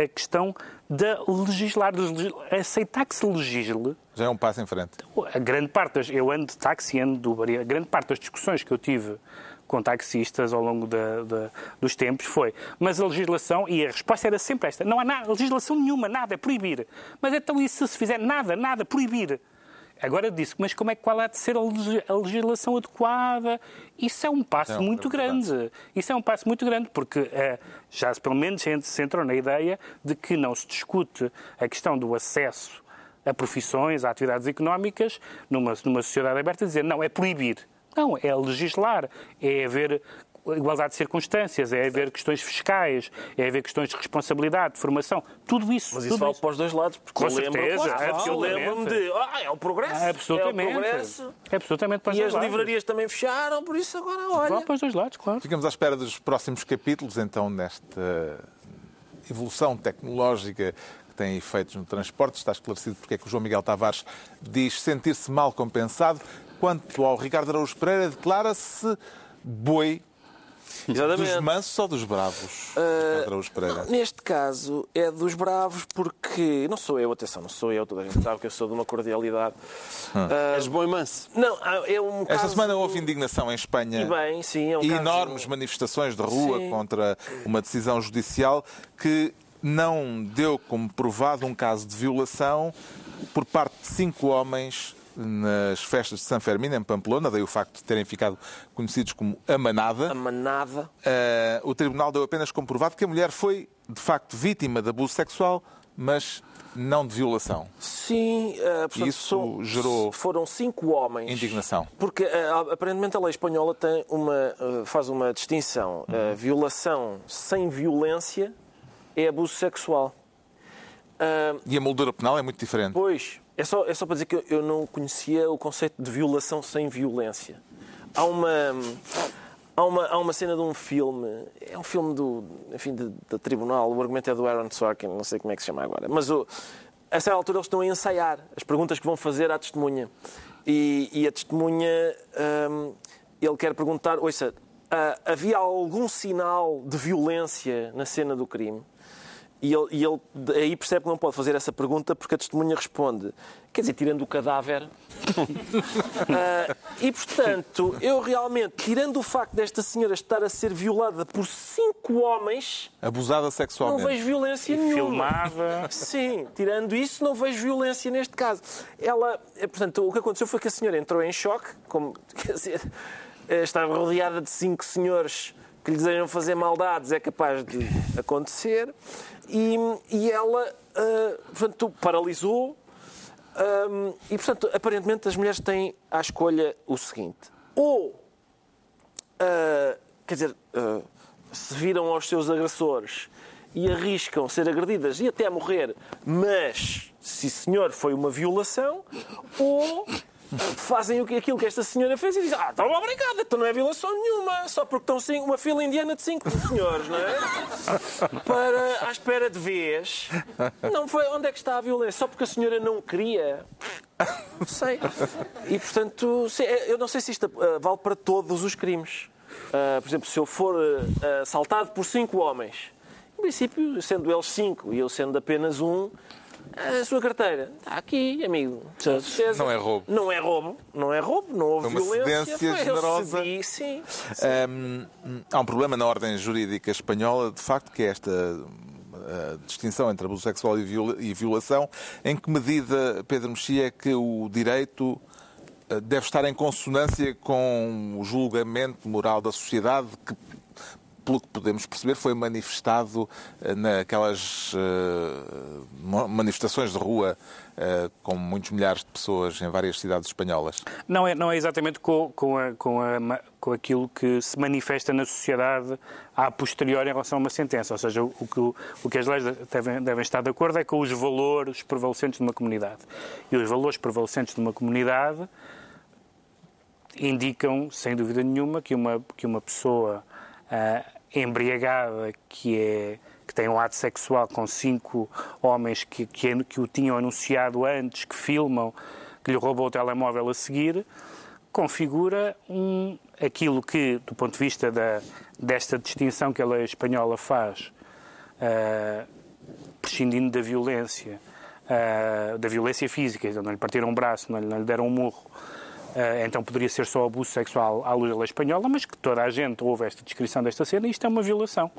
a- a questão da legislar, de aceitar que se legisle Já é um passo em frente. a grande parte das, eu ando de táxi, ando de Uber, a grande parte das discussões que eu tive com taxistas ao longo da- da- dos tempos foi, mas a legislação, e a resposta era sempre esta, não há nada, legislação nenhuma, nada, é proibir. Mas então se se fizer nada, nada, proibir? Agora disse, mas como é que qual há de ser a legi- a legislação adequada? Isso é um passo É muito é grande. Isso é um passo muito grande, porque eh, já pelo menos se entrou na ideia de que não se discute a questão do acesso a profissões, a atividades económicas, numa, numa sociedade aberta, dizer não, é proibir. Não, é legislar, é haver igualdade de circunstâncias, é haver questões fiscais, é haver questões de responsabilidade, de formação, tudo isso. Mas isso vale para os dois lados. Porque Com eu lembro, lembro-me de. Ah, é o progresso. Absolutamente. É o progresso. É absolutamente para os E dois as lados. livrarias também fecharam, por isso agora Vale olha. para os dois lados, claro. Ficamos à espera dos próximos capítulos, então, nesta evolução tecnológica que tem efeitos no transporte. Está esclarecido porque é que o João Miguel Tavares diz sentir-se mal compensado. Quanto ao Ricardo Araújo Pereira, declara-se boi dos Exatamente. mansos ou dos bravos? Araújo Pereira. Neste caso é dos bravos porque. Não sou eu, atenção, não sou eu, toda a gente sabe que eu sou de uma cordialidade. Ah, És bom e manso. não, é um Esta caso- semana houve indignação em Espanha. E bem, sim, é um e caso- enormes manifestações de rua Sim. contra uma decisão judicial que não deu como provado um caso de violação por parte de cinco homens nas festas de San Fermín, em Pamplona, daí o facto de terem ficado conhecidos como a Manada. A manada. Eh, o tribunal deu apenas comprovado que a mulher foi, de facto, vítima de abuso sexual mas não de violação. Sim, uh, portanto, Isso são- gerou foram cinco homens. Indignação. Porque uh, aparentemente a lei espanhola tem uma, uh, faz uma distinção. Uhum. Uh, violação sem violência é abuso sexual. Uh, E a moldura penal é muito diferente. Pois, é só, é só para dizer que eu- não conhecia o conceito de violação sem violência. Há uma, há uma, há uma cena de um filme, é um filme do, enfim, de tribunal, o argumento é do Aaron Sorkin, não sei como é que se chama agora, mas o, a certa altura eles estão a ensaiar as perguntas que vão fazer à testemunha. E, e a testemunha, hum, ele quer perguntar, ouça, ah, havia algum sinal de violência na cena do crime? E ele, e ele aí percebe que não pode fazer essa pergunta porque a testemunha responde, quer dizer, tirando o cadáver. Ah, e, portanto, eu realmente, tirando o facto desta senhora estar a ser violada por cinco homens, Abusada não sexualmente. vejo violência E nenhuma. filmada. Sim, tirando isso, não vejo violência neste caso. Ela, eh, portanto, o que aconteceu foi que a senhora entrou em choque, como, quer dizer, eh, estava rodeada de cinco senhores que lhe desejam fazer maldades, é capaz de acontecer, e, e ela, ah, portanto, paralisou. Hum, e, portanto, aparentemente as mulheres têm à escolha o seguinte: ou, ah, quer dizer, ah, se viram aos seus agressores e arriscam ser agredidas e até morrer, mas, se senhor, foi uma violação, ou fazem o que- aquilo que esta senhora fez e dizem: Ah, então obrigada, então não é violação nenhuma, só porque estão uma fila indiana de cinco senhores, não é? Para, à espera de vez. Não foi. Onde é que está a violência? Só porque a senhora não queria. Não sei. E, portanto, se- eu não sei se isto ah, vale para todos os crimes. Ah, por exemplo, se eu for ah, assaltado por cinco homens, em princípio, sendo eles cinco e eu sendo apenas um, a sua carteira está aqui, amigo. Certeza. Não é roubo. Não é roubo. Não é roubo. Não houve uma violência. Foi, generosa. cedi, sim. Hum, há um problema na ordem jurídica espanhola, de facto, que é esta distinção entre abuso sexual e viola- e violação. Em que medida, Pedro Mexia, é que o direito uh, deve estar em consonância com o julgamento moral da sociedade que pelo que podemos perceber, foi manifestado eh, naquelas eh, manifestações de rua eh, com muitos milhares de pessoas em várias cidades espanholas. Não é, não é exatamente com, com, a- com, a com aquilo que se manifesta na sociedade a posteriori em relação a uma sentença. Ou seja, o, o que, o, que as leis devem, devem estar de acordo é com os valores prevalecentes de uma comunidade. E os valores prevalecentes de uma comunidade indicam, sem dúvida nenhuma, que uma, que uma pessoa ah, embriagada que, é, que tem um ato sexual com cinco homens que, que, que o tinham anunciado antes, que filmam, que lhe roubam o telemóvel a seguir, configura um, aquilo que, do ponto de vista da, desta distinção que a lei espanhola faz, ah, prescindindo da violência, ah, da violência física, não lhe partiram um braço, não lhe, não lhe deram um murro, então poderia ser só abuso sexual à luz da lei espanhola, mas que toda a gente ouve esta descrição desta cena e isto é uma violação.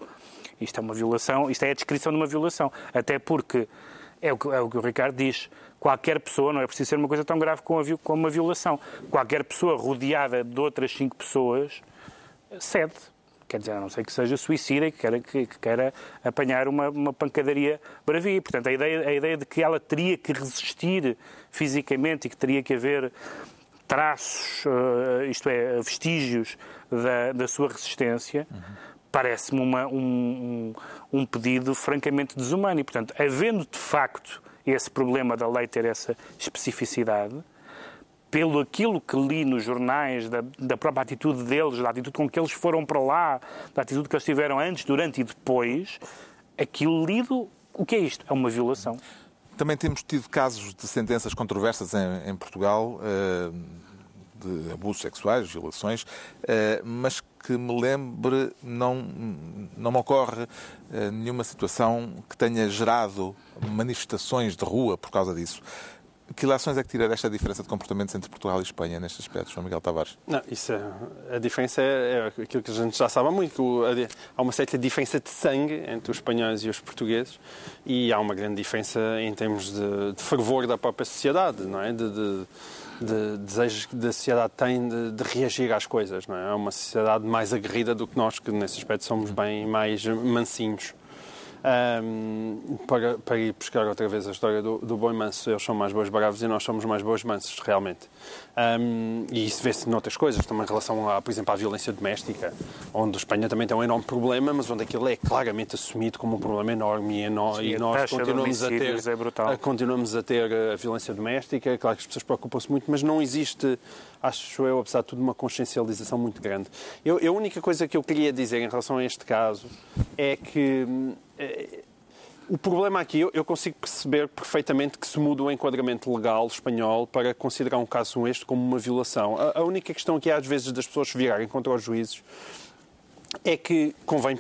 Isto é uma violação, isto é a descrição de uma violação. Até porque, é o que, é o, que o Ricardo diz, qualquer pessoa, não é preciso ser uma coisa tão grave como, como uma violação, qualquer pessoa rodeada de outras cinco pessoas cede. Quer dizer, a não ser que seja suicida e que queira, que, que queira apanhar uma, uma pancadaria bravia. Portanto, a ideia, a ideia de que ela teria que resistir fisicamente e que teria que haver traços, eh, isto é, vestígios da, da sua resistência, parece-me uma- um, um, um pedido francamente desumano. E, portanto, havendo de facto esse problema da lei ter essa especificidade, pelo aquilo que li nos jornais, da, da própria atitude deles, da atitude com que eles foram para lá, da atitude que eles tiveram antes, durante e depois, aquilo lido, o que é isto? É uma violação. Também temos tido casos de sentenças controversas em, em Portugal eh, de abusos sexuais, violações, eh, mas que me lembre, não, não me ocorre eh, nenhuma situação que tenha gerado manifestações de rua por causa disso. Que ilações é que tira desta diferença de comportamentos entre Portugal e Espanha neste aspecto, João Miguel Tavares? Não, isso é, a diferença é, é aquilo que a gente já sabe há muito. há uma certa diferença de sangue entre os espanhóis e os portugueses e há uma grande diferença em termos de, de fervor da própria sociedade, não é? De, de, de desejos que a sociedade tem de, de reagir às coisas, não é? É uma sociedade mais aguerrida do que nós, que nesse aspecto somos bem mais mansinhos. Um, para, para ir buscar outra vez a história do, do boi manso, eles são mais bois bravos e nós somos mais bois mansos, realmente. Um, e isso vê-se noutras coisas, também em relação, a, por exemplo, à violência doméstica, onde a Espanha também tem um enorme problema, mas onde aquilo é claramente assumido como um problema enorme e, eno, Sim, e nós continuamos a ter, é a- continuamos a ter a violência doméstica. Claro que as pessoas preocupam-se muito, mas não existe, acho eu, apesar de tudo, uma consciencialização muito grande. Eu, a única coisa que eu queria dizer em relação a este caso é que. eh, o problema aqui, eu, consigo perceber perfeitamente que se muda o enquadramento legal espanhol para considerar um caso como este como uma violação. A, única questão que há às vezes das pessoas virarem contra os juízes é que convém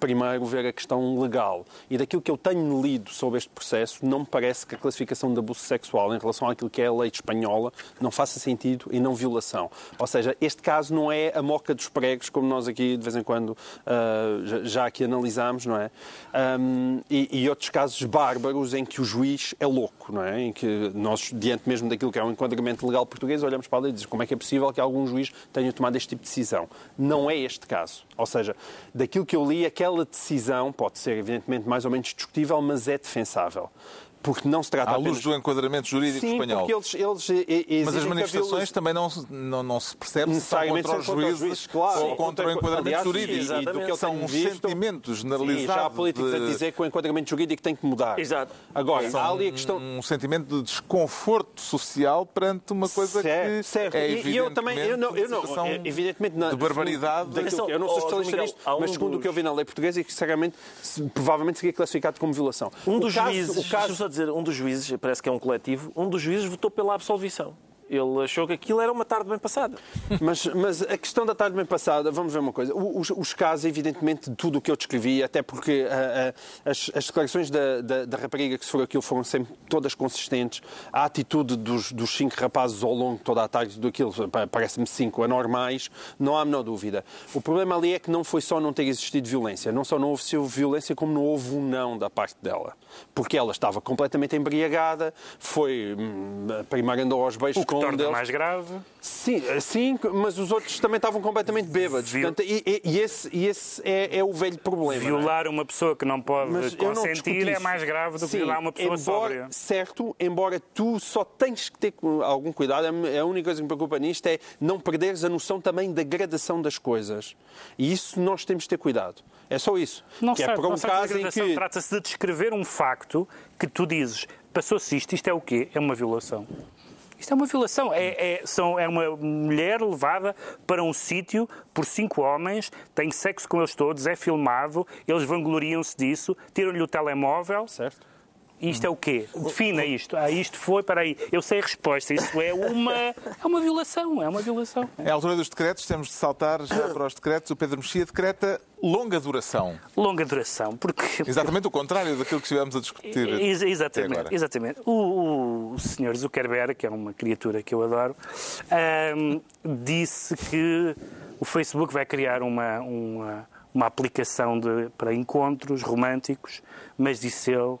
primeiro ver a questão legal. E daquilo que eu tenho lido sobre este processo, não me parece que a classificação de abuso sexual em relação àquilo que é a lei espanhola não faça sentido e não violação. Ou seja, este caso não é a moca dos pregos, como nós aqui de vez em quando ah, já- aqui analisámos, não é? Ahm, e, e outros casos bárbaros em que o juiz é louco, não é? Em que nós, diante mesmo daquilo que é um enquadramento legal português, olhamos para a lei e dizemos como é que é possível que algum juiz tenha tomado este tipo de decisão. Não é este caso. Ou seja, daquilo que eu li, aquela decisão pode ser, evidentemente, mais ou menos discutível, mas é defensável. Porque não se trata À apenas... luz do enquadramento jurídico Sim, espanhol. porque eles, eles e- e- Mas as manifestações violação- também não, se- não, não se percebe se são contra os juízes juízes, claro. ou Sim, contra o enquadramento aliás, jurídico. exatamente. do que São um visto- sentimento Sim, já a generalizado política a de- dizer que o enquadramento jurídico tem que mudar. Exato. Agora, São há ali a questão... um sentimento de desconforto social perante uma coisa certo, que certo. é E- e eu também, eu não, eu não é, evidentemente, na, de barbaridade. daquilo eu não sou especialista nisto, há mas segundo o que eu vi na lei portuguesa, e que sinceramente provavelmente seria classificado como violação. Um dos juízes, dizer, um dos juízes, parece que é um coletivo, um dos juízes votou pela absolvição. Ele achou que aquilo era uma tarde bem passada. Mas, mas a questão da tarde bem passada, vamos ver uma coisa. Os, os casos, evidentemente, de tudo o que eu descrevi, até porque ah, ah, as, as declarações da, da, da rapariga que se for aquilo foram sempre todas consistentes. A atitude dos, dos cinco rapazes ao longo de toda a tarde daquilo, pa- parece-me cinco anormais, não há a menor dúvida. O problema ali é que não foi só não ter existido violência. Não só não houve violência, como não houve um não da parte dela. Porque ela estava completamente embriagada, foi hum, primeiro andou aos beijos com torna deles. mais grave. Sim, sim, mas os outros também estavam completamente bêbados. Viol- Portanto, e, e- e esse, e esse é, é o velho problema. é? Violar uma pessoa que não pode Mas eu não consentir é mais grave do que Sim, violar uma pessoa embora, sóbria. Certo, embora tu só tens que ter algum cuidado, a única coisa que me preocupa nisto é não perderes a noção também da gradação das coisas. E isso nós temos de ter cuidado. É só isso. Não que sei, é para um caso em que... Trata-se de descrever um facto que tu dizes, passou-se isto, isto é o quê? É uma violação. Isto é uma violação. É, é- são, é uma mulher levada para um sítio por cinco homens, tem sexo com eles todos, é filmado, eles vangloriam-se disso, tiram-lhe o telemóvel. Certo. Isto é o quê? Defina isto. Ah, isto foi, para aí, eu sei a resposta. Isso é uma, é uma violação, é uma violação. É a altura dos decretos, temos de saltar já para os decretos. O Pedro Mexia decreta longa duração. Longa duração, porque... Exatamente o contrário daquilo que estivemos a discutir. Ex- Exatamente, agora. exatamente. O, o senhor Zuckerberg, que é uma criatura que eu adoro, disse que o Facebook vai criar uma, uma, uma aplicação de, para encontros românticos, mas disse ele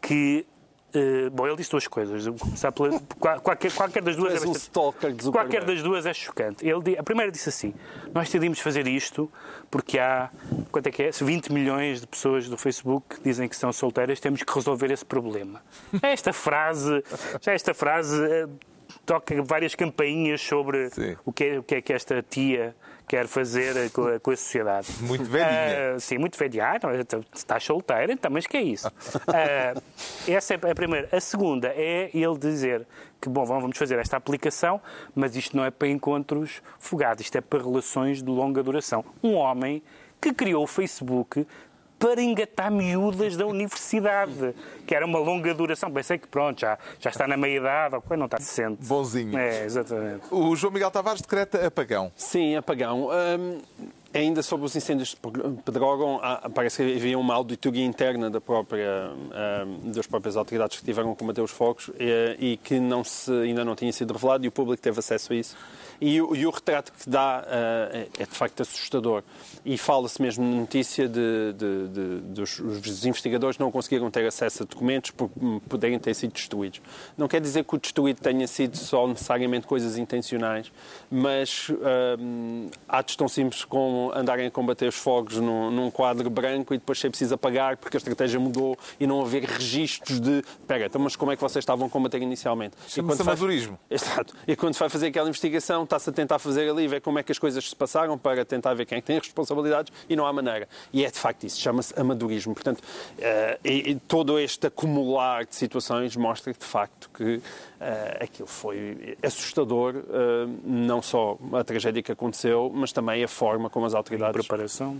que. eh, bom, ele disse duas coisas. Começar pela, qual- qualquer, qualquer das duas é um stalker de. Qualquer das duas é chocante. Ele, a primeira disse assim: Nós decidimos fazer isto porque há, quanto é que é? 20 milhões de pessoas do Facebook que dizem que são solteiras, temos que resolver esse problema. Esta frase, já esta frase eh, toca várias campainhas sobre o que, é, o que é que esta tia quer fazer eh, com a, com a sociedade. Muito velhinha. Ah, sim, muito velhinha. Ah, não, então, estás solteira, então, mas que é isso? Ah, essa é a primeira. A segunda é ele dizer que, bom, vamos fazer esta aplicação, mas isto não é para encontros fogados, isto é para relações de longa duração. Um homem que criou o Facebook para engatar miúdas da universidade, que era uma longa duração. Pensei que, pronto, já, já está na meia-idade, ou não está decente. Bonzinho. É, exatamente. O João Miguel Tavares decreta apagão. Sim, apagão. Hum, ainda sobre os incêndios de Pedrógão, parece que havia uma auditoria interna da própria, hum, das próprias autoridades que tiveram a combater os fogos eh, e que não se, ainda não tinha sido revelado e o público teve acesso a isso. E, o- e o retrato que dá eh, é, é de facto assustador. E fala-se mesmo na notícia de, de- de- dos os investigadores não conseguiram ter acesso a documentos por hum, poderem ter sido destruídos. Não quer dizer que o destruído tenha sido só necessariamente coisas intencionais, mas hum, atos tão simples como andarem a combater os fogos num, num quadro branco e depois ser preciso apagar porque a estratégia mudou e não haver registros de. Pera, então, mas como é que vocês estavam a combater inicialmente? Chama-se amadorismo. Exato. E quando se vai fazer aquela investigação, está-se a tentar fazer ali, ver como é que as coisas se passaram para tentar ver quem é que tem as responsabilidades e não há maneira. E é de facto isso, chama-se amadorismo. Portanto, uh, e, e todo este acumular de situações mostra de facto que uh, aquilo foi assustador, uh, não só a tragédia que aconteceu, mas também a forma como as autoridades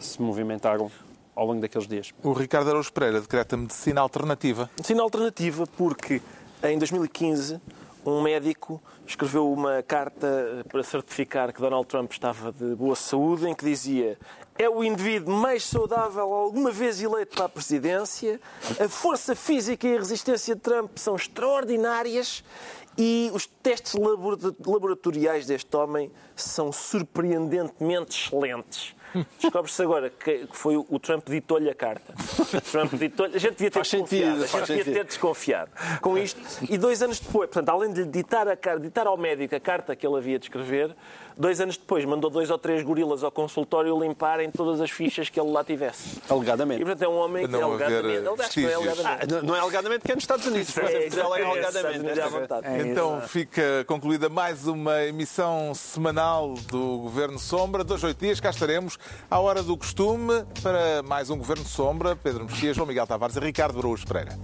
se movimentaram ao longo daqueles dias. O Ricardo Araújo Pereira decreta medicina alternativa. Medicina alternativa porque em 2015 um médico escreveu uma carta para certificar que Donald Trump estava de boa saúde, em que dizia é o indivíduo mais saudável alguma vez eleito para a presidência, a força física e a resistência de Trump são extraordinárias e os testes laboratoriais deste homem são surpreendentemente excelentes. Descobre-se agora que foi o Trump ditou-lhe a carta. Trump ditou a gente devia ter desconfiado. Sentido, a gente devia ter desconfiado com isto. E dois anos depois, portanto, além de lhe ditar, a, ditar ao médico a carta que ele havia de escrever, dois anos depois mandou dois ou três gorilas ao consultório limparem todas as fichas que ele lá tivesse. Alegadamente. E, portanto, é um homem que não alegadamente... Não, é alegadamente. Ah, não é alegadamente porque é nos Estados Unidos. É, é, é, alegadamente. É, então fica concluída mais uma emissão semanal do Governo Sombra. Dois, oito dias, cá estaremos à hora do costume para mais um Governo Sombra. Pedro Mexia, João Miguel Tavares e Ricardo Araújo Pereira.